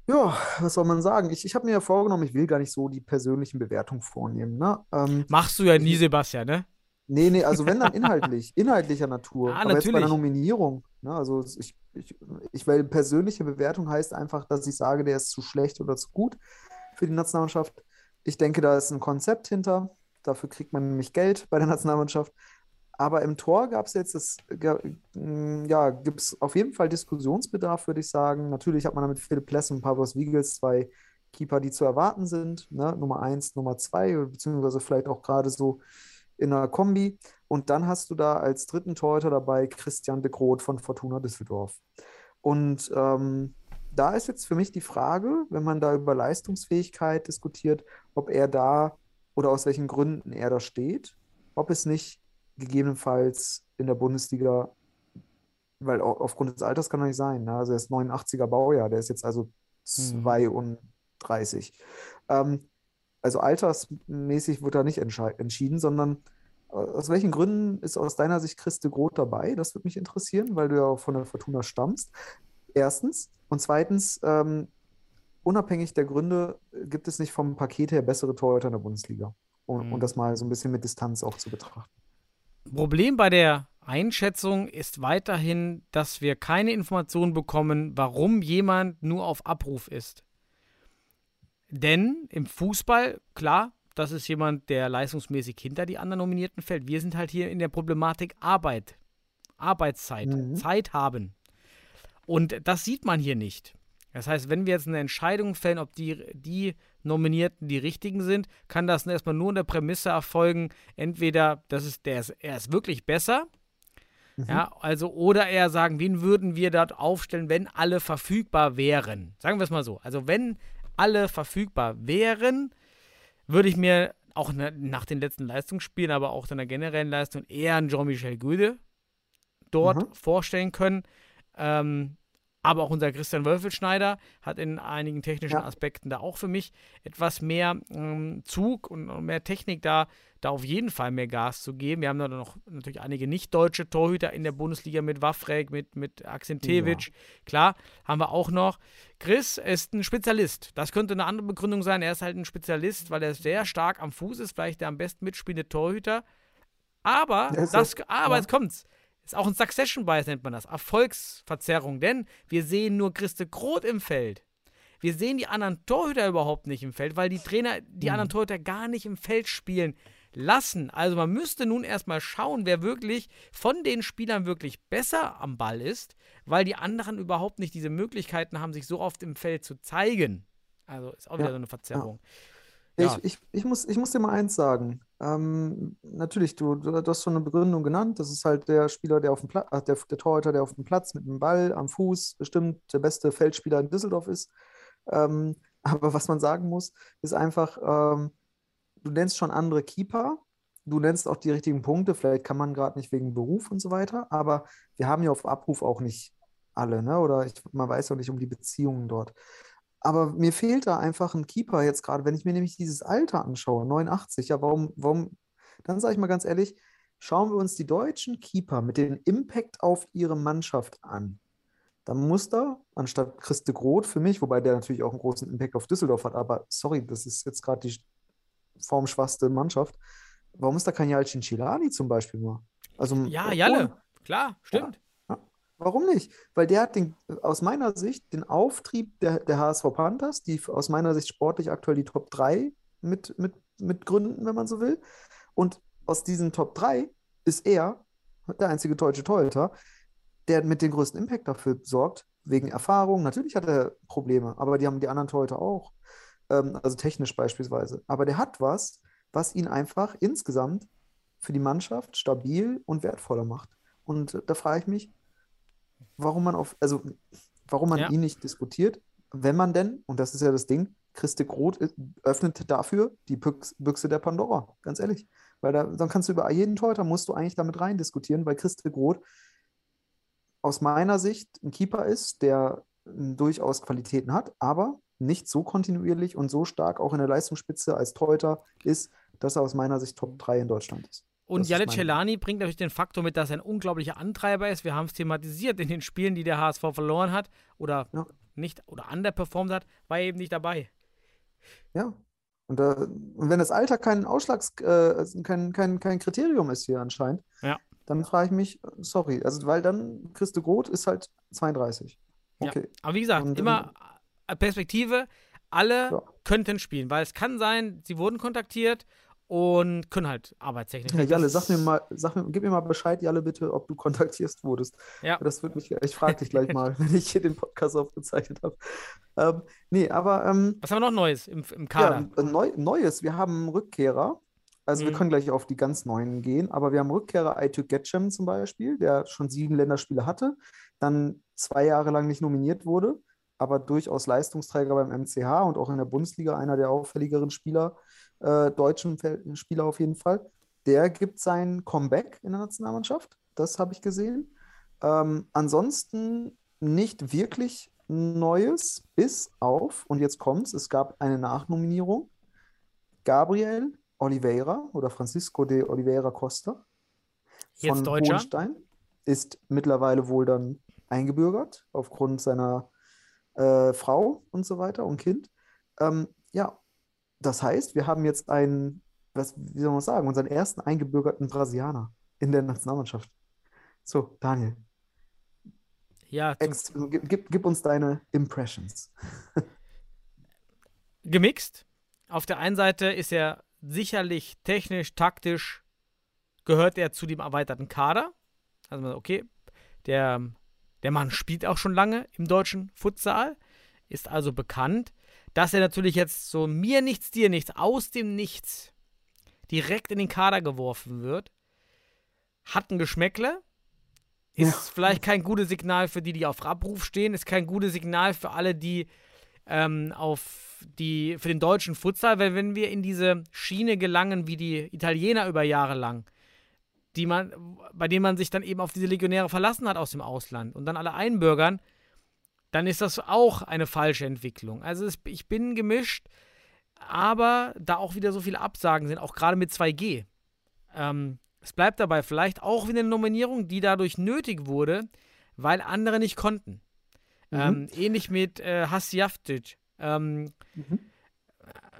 Ja, was soll man sagen? Ich, ich habe mir ja vorgenommen, ich will gar nicht so die persönlichen Bewertungen vornehmen. Ne? Ähm, Machst du ja nie, Sebastian, ne? Nee, nee, also wenn dann inhaltlich, inhaltlicher Natur. Ah, aber natürlich. jetzt bei einer Nominierung. Ne? Also ich, ich, ich, weil persönliche Bewertung heißt einfach, dass ich sage, der ist zu schlecht oder zu gut für die Nationalmannschaft. Ich denke, da ist ein Konzept hinter. Dafür kriegt man nämlich Geld bei der Nationalmannschaft. Aber im Tor gab es jetzt das, mm, ja, gibt es auf jeden Fall Diskussionsbedarf, würde ich sagen. Natürlich hat man damit Philipp Less und Pavlos Wiegels zwei Keeper, die zu erwarten sind. Ne? Nummer eins, Nummer zwei, beziehungsweise vielleicht auch gerade so in einer Kombi. Und dann hast du da als dritten Torhüter dabei Christian de Groot von Fortuna Düsseldorf. Und ähm, da ist jetzt für mich die Frage, wenn man da über Leistungsfähigkeit diskutiert, ob er da oder aus welchen Gründen er da steht, ob es nicht gegebenenfalls in der Bundesliga, weil aufgrund des Alters kann er nicht sein. Ne? Also er ist 89er Baujahr, der ist jetzt also 32. Mhm. Ähm, also altersmäßig wird da nicht entschieden, sondern äh, aus welchen Gründen ist aus deiner Sicht Christe Groth dabei? Das würde mich interessieren, weil du ja auch von der Fortuna stammst. Erstens. Und zweitens, ähm, unabhängig der Gründe, gibt es nicht vom Paket her bessere Torhüter in der Bundesliga? Um, mhm. um das mal so ein bisschen mit Distanz auch zu betrachten. Problem bei der Einschätzung ist weiterhin, dass wir keine Informationen bekommen, warum jemand nur auf Abruf ist. Denn im Fußball, klar, das ist jemand, der leistungsmäßig hinter die anderen Nominierten fällt. Wir sind halt hier in der Problematik Arbeit, Arbeitszeit, mhm. Zeit haben. Und das sieht man hier nicht. Das heißt, wenn wir jetzt eine Entscheidung fällen, ob die, die Nominierten die richtigen sind, kann das erstmal nur in der Prämisse erfolgen, entweder das ist, der ist, er ist wirklich besser, ja, also oder eher sagen, wen würden wir dort aufstellen, wenn alle verfügbar wären? Sagen wir es mal so. Also wenn alle verfügbar wären, würde ich mir auch na, nach den letzten Leistungsspielen, aber auch in der generellen Leistung eher einen Jean-Michel Gude dort Mhm. vorstellen können. Ähm, aber auch unser Christian Wölfelschneider hat in einigen technischen Ja. Aspekten da auch für mich etwas mehr ähm, Zug und und mehr Technik da, da auf jeden Fall mehr Gas zu geben. Wir haben da noch natürlich einige nicht-deutsche Torhüter in der Bundesliga mit Wafrek, mit, mit Akzentewitsch. Klar, haben wir auch noch. Chris ist ein Spezialist. Das könnte eine andere Begründung sein. Er ist halt ein Spezialist, weil er sehr stark am Fuß ist, vielleicht der am besten mitspielende Torhüter. Aber, das, ja- aber ja. jetzt kommt's. Ist auch ein Succession Bias nennt man das. Erfolgsverzerrung, denn wir sehen nur Christe Groth im Feld. Wir sehen die anderen Torhüter überhaupt nicht im Feld, weil die Trainer die Mhm. anderen Torhüter gar nicht im Feld spielen lassen. Also man müsste nun erstmal schauen, wer wirklich von den Spielern wirklich besser am Ball ist, weil die anderen überhaupt nicht diese Möglichkeiten haben, sich so oft im Feld zu zeigen. Also ist auch wieder Ja, so eine Verzerrung. Ich, Ja. ich, ich, muss, ich muss dir mal eins sagen. Ähm, natürlich, du, du, hast schon eine Begründung genannt. Das ist halt der Spieler, der auf dem Platz, der, der Torhüter, der auf dem Platz mit dem Ball am Fuß bestimmt der beste Feldspieler in Düsseldorf ist. Ähm, aber was man sagen muss, ist einfach, ähm, du nennst schon andere Keeper, du nennst auch die richtigen Punkte. Vielleicht kann man gerade nicht wegen Beruf und so weiter, aber wir haben ja auf Abruf auch nicht alle, ne? Oder ich, man weiß auch nicht um die Beziehungen dort. Aber mir fehlt da einfach ein Keeper jetzt gerade, wenn ich mir nämlich dieses Alter anschaue, 89, ja, warum, warum, dann sage ich mal ganz ehrlich, schauen wir uns die deutschen Keeper mit dem Impact auf ihre Mannschaft an. Dann muss da, anstatt Christe Groth für mich, wobei der natürlich auch einen großen Impact auf Düsseldorf hat, aber sorry, das ist jetzt gerade die formschwachste Mannschaft. Warum ist da kein Jalcin Chilani zum Beispiel mal? Also, Ja, Jalle, klar, stimmt. Warum nicht? Weil der hat den, aus meiner Sicht den Auftrieb der, der HSV Panthers, die aus meiner Sicht sportlich aktuell die Top 3 mit, mit, mit gründen, wenn man so will. Und aus diesen Top 3 ist er der einzige deutsche Torhüter, der mit dem größten Impact dafür sorgt, wegen Erfahrung. Natürlich hat er Probleme, aber die haben die anderen Torhüter auch. Ähm, also technisch beispielsweise. Aber der hat was, was ihn einfach insgesamt für die Mannschaft stabil und wertvoller macht. Und da frage ich mich, warum man auf, also warum man Ja. ihn nicht diskutiert, wenn man denn, und das ist ja das Ding, Christe Groth i- öffnet dafür die Büchs- Büchse der Pandora, ganz ehrlich. Weil da, dann kannst du über jeden Torhüter, musst du eigentlich damit rein diskutieren, weil Christe Groth aus meiner Sicht ein Keeper ist, der m, durchaus Qualitäten hat, aber nicht so kontinuierlich und so stark auch in der Leistungsspitze als Torhüter ist, dass er aus meiner Sicht Top 3 in Deutschland ist. Und Das Celani bringt natürlich den Faktor mit, dass er ein unglaublicher Antreiber ist. Wir haben es thematisiert in den Spielen, die der HSV verloren hat oder Ja. nicht oder underperformed hat, war er eben nicht dabei. Ja. Und, äh, und wenn das Alter kein Ausschlags, äh, kein, kein, kein Kriterium ist hier anscheinend, Ja. dann frage ich mich, sorry, also weil dann Christe Groth ist halt 32. Ja. Okay. Aber wie gesagt, Und, immer äh, Perspektive, alle Ja. könnten spielen, weil es kann sein, sie wurden kontaktiert und können halt arbeitstechnisch. Ja. Jalle, sag mir mal, sag mir, gib mir mal Bescheid, Jalle, bitte, ob du kontaktiert wurdest. Ja. Das würde mich, ich frage dich gleich mal, wenn ich hier den Podcast aufgezeichnet habe. Ähm, nee, aber ähm, Was haben wir noch Neues im, im Ja, Kader? ein neu, Neues. Wir haben einen Rückkehrer. Also wir Mhm. können gleich auf die ganz neuen gehen, aber wir haben Rückkehrer Aytuk Getcem zum Beispiel, der schon sieben Länderspiele hatte, dann zwei Jahre lang nicht nominiert wurde, aber durchaus Leistungsträger beim MCH und auch in der Bundesliga einer der auffälligeren Spieler, äh, deutschen Spieler auf jeden Fall. Der gibt sein Comeback in der Nationalmannschaft. Das habe ich gesehen. Ähm, ansonsten nicht wirklich Neues, bis auf, und jetzt kommt's, es gab eine Nachnominierung. Gabriel Oliveira oder Francisco de Oliveira Costa Jetzt von Deutscher? Hohenstein ist mittlerweile wohl dann eingebürgert aufgrund seiner äh, Frau und so weiter und Kind. Ähm, ja, das heißt, wir haben jetzt einen, was, wie soll man sagen, unseren ersten eingebürgerten Brasilianer in der Nationalmannschaft. So, Daniel, Ja, ex, gib, gib, gib uns deine Impressions. gemixt. Auf der einen Seite ist er sicherlich technisch, taktisch, gehört er zu dem erweiterten Kader. Also, okay, der, der Mann spielt auch schon lange im deutschen Futsal, ist also bekannt, dass er natürlich jetzt so mir nichts, dir nichts, aus dem Nichts direkt in den Kader geworfen wird. Hat ein Geschmäckle. Ist Ja. vielleicht kein gutes Signal für die, die auf Abruf stehen. Ist kein gutes Signal für alle, die ähm, auf die, für den deutschen Futsal, weil wenn wir in diese Schiene gelangen wie die Italiener über Jahre lang, die man, bei denen man sich dann eben auf diese Legionäre verlassen hat aus dem Ausland und dann alle einbürgern, dann ist das auch eine falsche Entwicklung. Also es, ich bin gemischt, aber da auch wieder so viele Absagen sind, auch gerade mit 2G. Ähm, es bleibt dabei vielleicht auch wieder eine Nominierung, die dadurch nötig wurde, weil andere nicht konnten. Mhm. Ähm, ähnlich mit äh, Hasjaftic. Ähm, Mhm.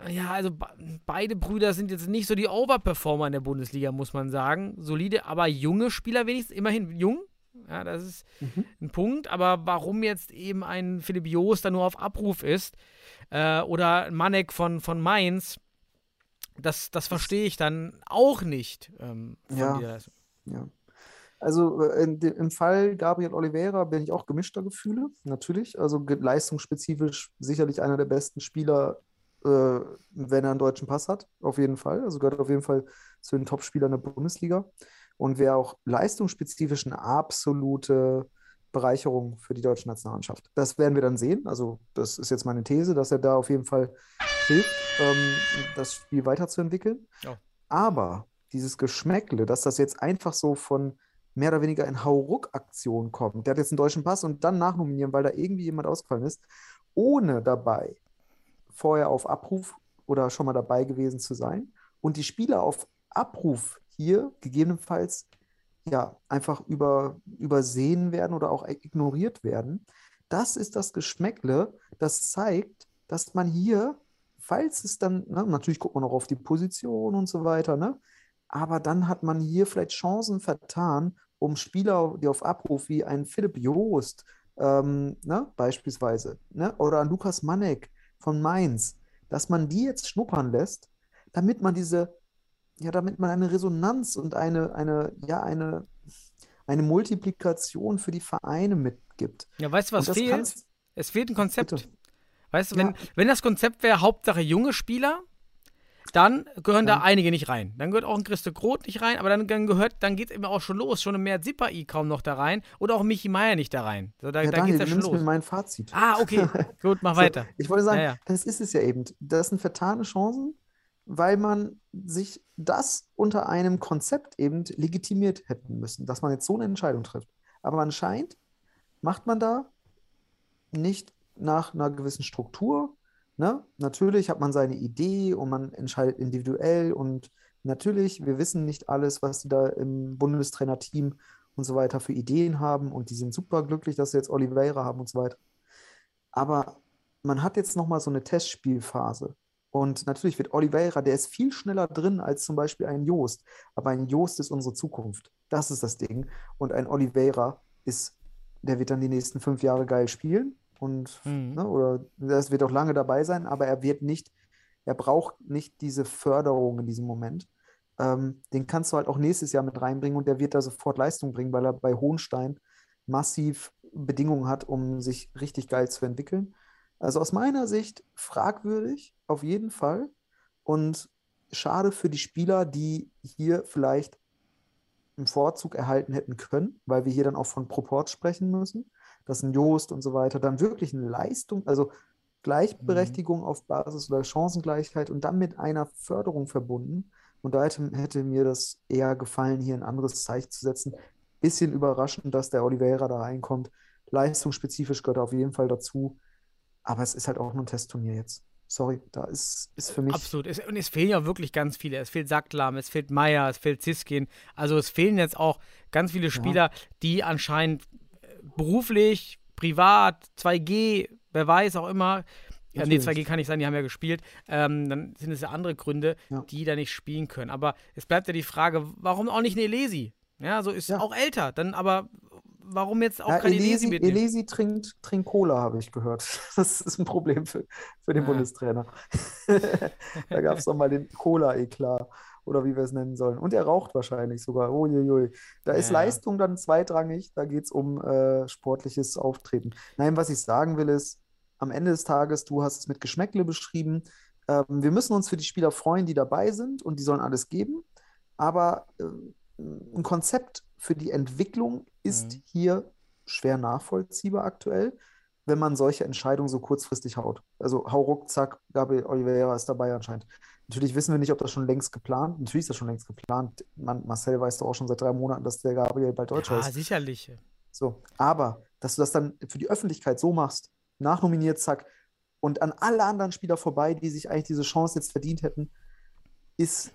ja, also be beide Brüder sind jetzt nicht so die Overperformer in der Bundesliga, muss man sagen. Solide, aber junge Spieler wenigstens, immerhin jung. Ja, das ist Mhm. ein Punkt. Aber warum jetzt eben ein Philipp Joos da nur auf Abruf ist äh, oder Manek von, von Mainz, das, das verstehe ich dann auch nicht. Ähm, von Ja. dieser- Ja. Also äh, in im Fall Gabriel Oliveira bin ich auch gemischter Gefühle, natürlich. Also leistungsspezifisch sicherlich einer der besten Spieler, äh, wenn er einen deutschen Pass hat, auf jeden Fall. Also gehört auf jeden Fall zu den Top-Spielern der Bundesliga. Und wäre auch leistungsspezifisch eine absolute Bereicherung für die deutsche Nationalmannschaft. Das werden wir dann sehen. Also das ist jetzt meine These, dass er da auf jeden Fall hilft, ähm, das Spiel weiterzuentwickeln. Ja. Aber dieses Geschmäckle, dass das jetzt einfach so von mehr oder weniger in Hauruck-Aktion kommt. Der hat jetzt einen deutschen Pass und dann nachnominieren, weil da irgendwie jemand ausgefallen ist, ohne dabei vorher auf Abruf oder schon mal dabei gewesen zu sein und die Spieler auf Abruf hier gegebenenfalls ja einfach über, übersehen werden oder auch ignoriert werden. Das ist das Geschmäckle, das zeigt, dass man hier, falls es dann, ne, natürlich guckt man auch auf die Position und so weiter, ne? Aber dann hat man hier vielleicht Chancen vertan, um Spieler, die auf Abruf wie ein Philipp Joost, ähm, ne, beispielsweise, ne, oder Lukas Manek von Mainz, dass man die jetzt schnuppern lässt, damit man diese, ja, damit man eine Resonanz und eine, eine, ja, eine, eine Multiplikation für die Vereine mitgibt. Ja, weißt du, was fehlt? kannst- Es fehlt ein Konzept. Bitte. Weißt du, Ja. wenn, wenn das Konzept wäre, Hauptsache junge Spieler, dann gehören da Ja. einige nicht rein. Dann gehört auch ein Christe Groth nicht rein, aber dann, dann gehört, dann geht es eben auch schon los. Schon ein Mert Sippai kaum noch da rein oder auch Michi Meier nicht da rein. So, da Ja, da geht es ja schon nimmst mir los. mein Fazit. Ah, okay. Gut, mach So, weiter. Ich wollte sagen, Ja, ja. das ist es ja eben. Das sind vertane Chancen, weil man sich das unter einem Konzept eben legitimiert hätten müssen, dass man jetzt so eine Entscheidung trifft. Aber anscheinend macht man da nicht nach einer gewissen Struktur. Ne? Natürlich hat man seine Idee und man entscheidet individuell und natürlich, wir wissen nicht alles, was die da im Bundestrainerteam und so weiter für Ideen haben und die sind super glücklich, dass sie jetzt Oliveira haben und so weiter. Aber man hat jetzt nochmal so eine Testspielphase. Und natürlich wird Oliveira, der ist viel schneller drin als zum Beispiel ein Joost. Aber ein Joost ist unsere Zukunft. Das ist das Ding. Und ein Oliveira ist, der wird dann die nächsten fünf Jahre geil spielen. Und, Mhm. ne, oder das wird auch lange dabei sein, aber er wird nicht, er braucht nicht diese Förderung in diesem Moment. Ähm, den kannst du halt auch nächstes Jahr mit reinbringen und der wird da sofort Leistung bringen, weil er bei Hohenstein massiv Bedingungen hat, um sich richtig geil zu entwickeln. Also aus meiner Sicht fragwürdig, auf jeden Fall. Und schade für die Spieler, die hier vielleicht einen Vorzug erhalten hätten können, weil wir hier dann auch von Proport sprechen müssen, dass ein Joost und so weiter dann wirklich eine Leistung, also Gleichberechtigung auf Basis oder Chancengleichheit und dann mit einer Förderung verbunden. Und da hätte, hätte mir das eher gefallen, hier ein anderes Zeichen zu setzen. Bisschen überraschend, dass der Oliveira da reinkommt. Leistungsspezifisch gehört er auf jeden Fall dazu. Aber es ist halt auch nur ein Testturnier jetzt. Sorry, da ist, ist für mich. Absolut. Es, und es fehlen ja wirklich ganz viele. Es fehlt Sacklam, es fehlt Meier, es fehlt Ziskin. Also es fehlen jetzt auch ganz viele Spieler, die anscheinend äh, beruflich, privat, 2G, wer weiß auch immer. Ja, nee, Natürlich. 2G kann nicht sein, die haben ja gespielt. Ähm, dann sind es ja andere Gründe, Ja. die da nicht spielen können. Aber es bleibt ja die Frage, warum auch nicht eine Elesi? Ja, so ist Ja. auch älter. Dann aber, warum jetzt auch Ja, keine mitnehmen? Elesi trinkt, trinkt Cola, habe ich gehört. Das ist ein Problem für, für den Ah. Bundestrainer. Da gab es doch mal den Cola-Eklat oder wie wir es nennen sollen. Und er raucht wahrscheinlich sogar. Uiuiui. Da ist Ja. Leistung dann zweitrangig, da geht es um äh, sportliches Auftreten. Nein, was ich sagen will ist, am Ende des Tages, du hast es mit Geschmäckle beschrieben, ähm, wir müssen uns für die Spieler freuen, die dabei sind und die sollen alles geben. Aber äh, ein Konzept für die Entwicklung ist Mhm. hier schwer nachvollziehbar aktuell, wenn man solche Entscheidungen so kurzfristig haut. Also hau ruck, zack, Gabriel Oliveira ist dabei anscheinend. Natürlich wissen wir nicht, ob das schon längst geplant. Natürlich ist das schon längst geplant. Man, Marcel weiß doch auch schon seit drei Monaten, dass der Gabriel bald Deutscher Ja, ist. sicherlich. So, aber dass du das dann für die Öffentlichkeit so machst, nachnominiert, zack, und an alle anderen Spieler vorbei, die sich eigentlich diese Chance jetzt verdient hätten, ist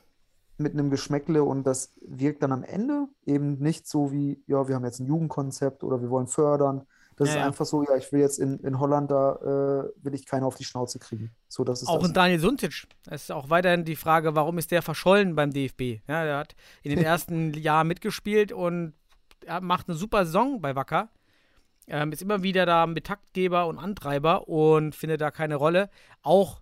mit einem Geschmäckle und das wirkt dann am Ende eben nicht so wie, ja, wir haben jetzt ein Jugendkonzept oder wir wollen fördern. Das Ja, ist einfach so, ja, ich will jetzt in, in Holland, da äh, will ich keiner auf die Schnauze kriegen. So, das ist Auch das. ein Daniel Suntic. Es ist auch weiterhin die Frage, warum ist der verschollen beim DFB? Ja, der hat in den ersten Jahren mitgespielt und er macht eine super Saison bei Wacker. Ähm, ist immer wieder da mit Taktgeber und Antreiber und findet da keine Rolle. Auch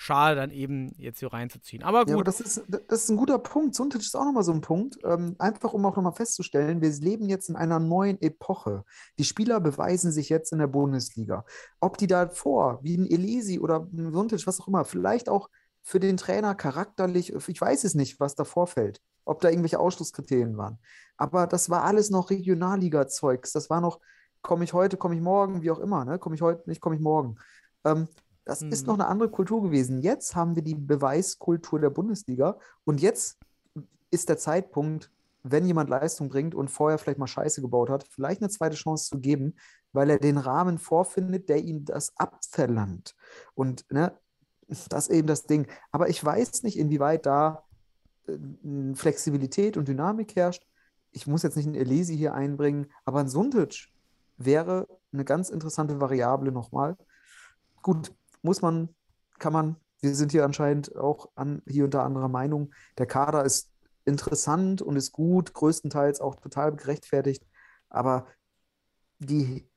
schade dann eben jetzt hier reinzuziehen. Aber Ja, aber gut, das ist, das ist ein guter Punkt. Suntic ist auch nochmal so ein Punkt. Ähm, einfach um auch nochmal festzustellen, wir leben jetzt in einer neuen Epoche. Die Spieler beweisen sich jetzt in der Bundesliga. Ob die davor, wie ein Elisi oder ein Suntic, was auch immer, vielleicht auch für den Trainer charakterlich, ich weiß es nicht, was da vorfällt, ob da irgendwelche Ausschlusskriterien waren. Aber das war alles noch Regionalliga-Zeugs. Das war noch, komme ich heute, komme ich morgen, wie auch immer, ne? Komme ich heute nicht, komme ich morgen. Ähm, das ist Mhm. noch eine andere Kultur gewesen. Jetzt haben wir die Beweiskultur der Bundesliga und jetzt ist der Zeitpunkt, wenn jemand Leistung bringt und vorher vielleicht mal Scheiße gebaut hat, vielleicht eine zweite Chance zu geben, weil er den Rahmen vorfindet, der ihm das abverlangt. Und ne, das ist eben das Ding. Aber ich weiß nicht, inwieweit da äh, Flexibilität und Dynamik herrscht. Ich muss jetzt nicht einen Elisi hier einbringen, aber ein Suntic wäre eine ganz interessante Variable nochmal. Gut, muss man, kann man, wir sind hier anscheinend auch an, hier da anderer Meinung. Der Kader ist interessant und ist gut, größtenteils auch total gerechtfertigt, aber die,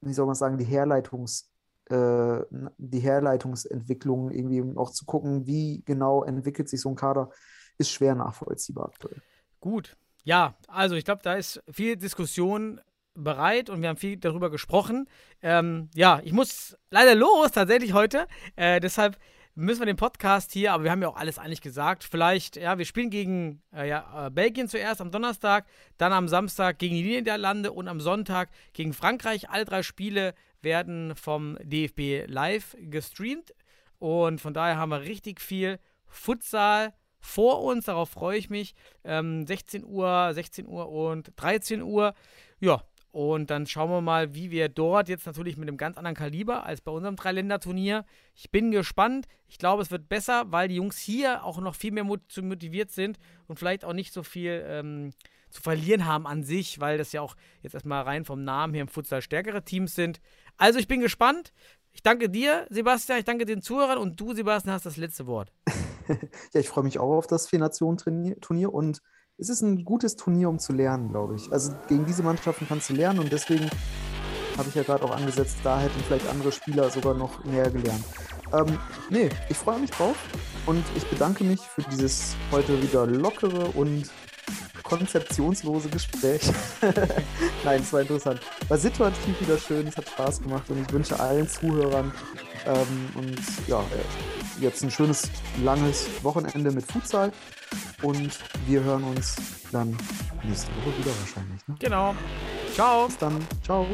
wie soll man sagen, die Herleitungs, äh, die Herleitungsentwicklung, irgendwie auch zu gucken, wie genau entwickelt sich so ein Kader, ist schwer nachvollziehbar aktuell. gut. Ja, also ich glaube, da ist viel Diskussion bereit und wir haben viel darüber gesprochen. Ähm, ja, ich muss leider los tatsächlich heute. Äh, deshalb müssen wir den Podcast hier, aber wir haben ja auch alles eigentlich gesagt. Vielleicht, ja, wir spielen gegen äh, ja, äh, Belgien zuerst am Donnerstag, dann am Samstag gegen die Niederlande und am Sonntag gegen Frankreich. Alle drei Spiele werden vom DFB live gestreamt und von daher haben wir richtig viel Futsal vor uns. Darauf freue ich mich. Ähm, 16 Uhr, 16 Uhr und 13 Uhr. Ja, und dann schauen wir mal, wie wir dort jetzt natürlich mit einem ganz anderen Kaliber als bei unserem Dreiländerturnier. Ich bin gespannt. Ich glaube, es wird besser, weil die Jungs hier auch noch viel mehr motiviert sind und vielleicht auch nicht so viel ähm, zu verlieren haben an sich, weil das ja auch jetzt erstmal rein vom Namen her im Futsal stärkere Teams sind. Also ich bin gespannt. Ich danke dir, Sebastian. Ich danke den Zuhörern und du, Sebastian, hast das letzte Wort. Ja, ich freue mich auch auf das Vier-Nationen-Turnier und es ist ein gutes Turnier, um zu lernen, glaube ich. Also gegen diese Mannschaften kannst du lernen und deswegen habe ich ja gerade auch angesetzt, da hätten vielleicht andere Spieler sogar noch mehr gelernt. Ähm, nee, ich freue mich drauf und ich bedanke mich für dieses heute wieder lockere und konzeptionslose Gespräch. Nein, es war interessant. War situativ wieder schön, es hat Spaß gemacht und ich wünsche allen Zuhörern ähm, und ja, jetzt ein schönes, langes Wochenende mit Futsal und wir hören uns dann nächste Woche wieder wahrscheinlich. Ne? Genau. Ciao. Bis dann. Ciao.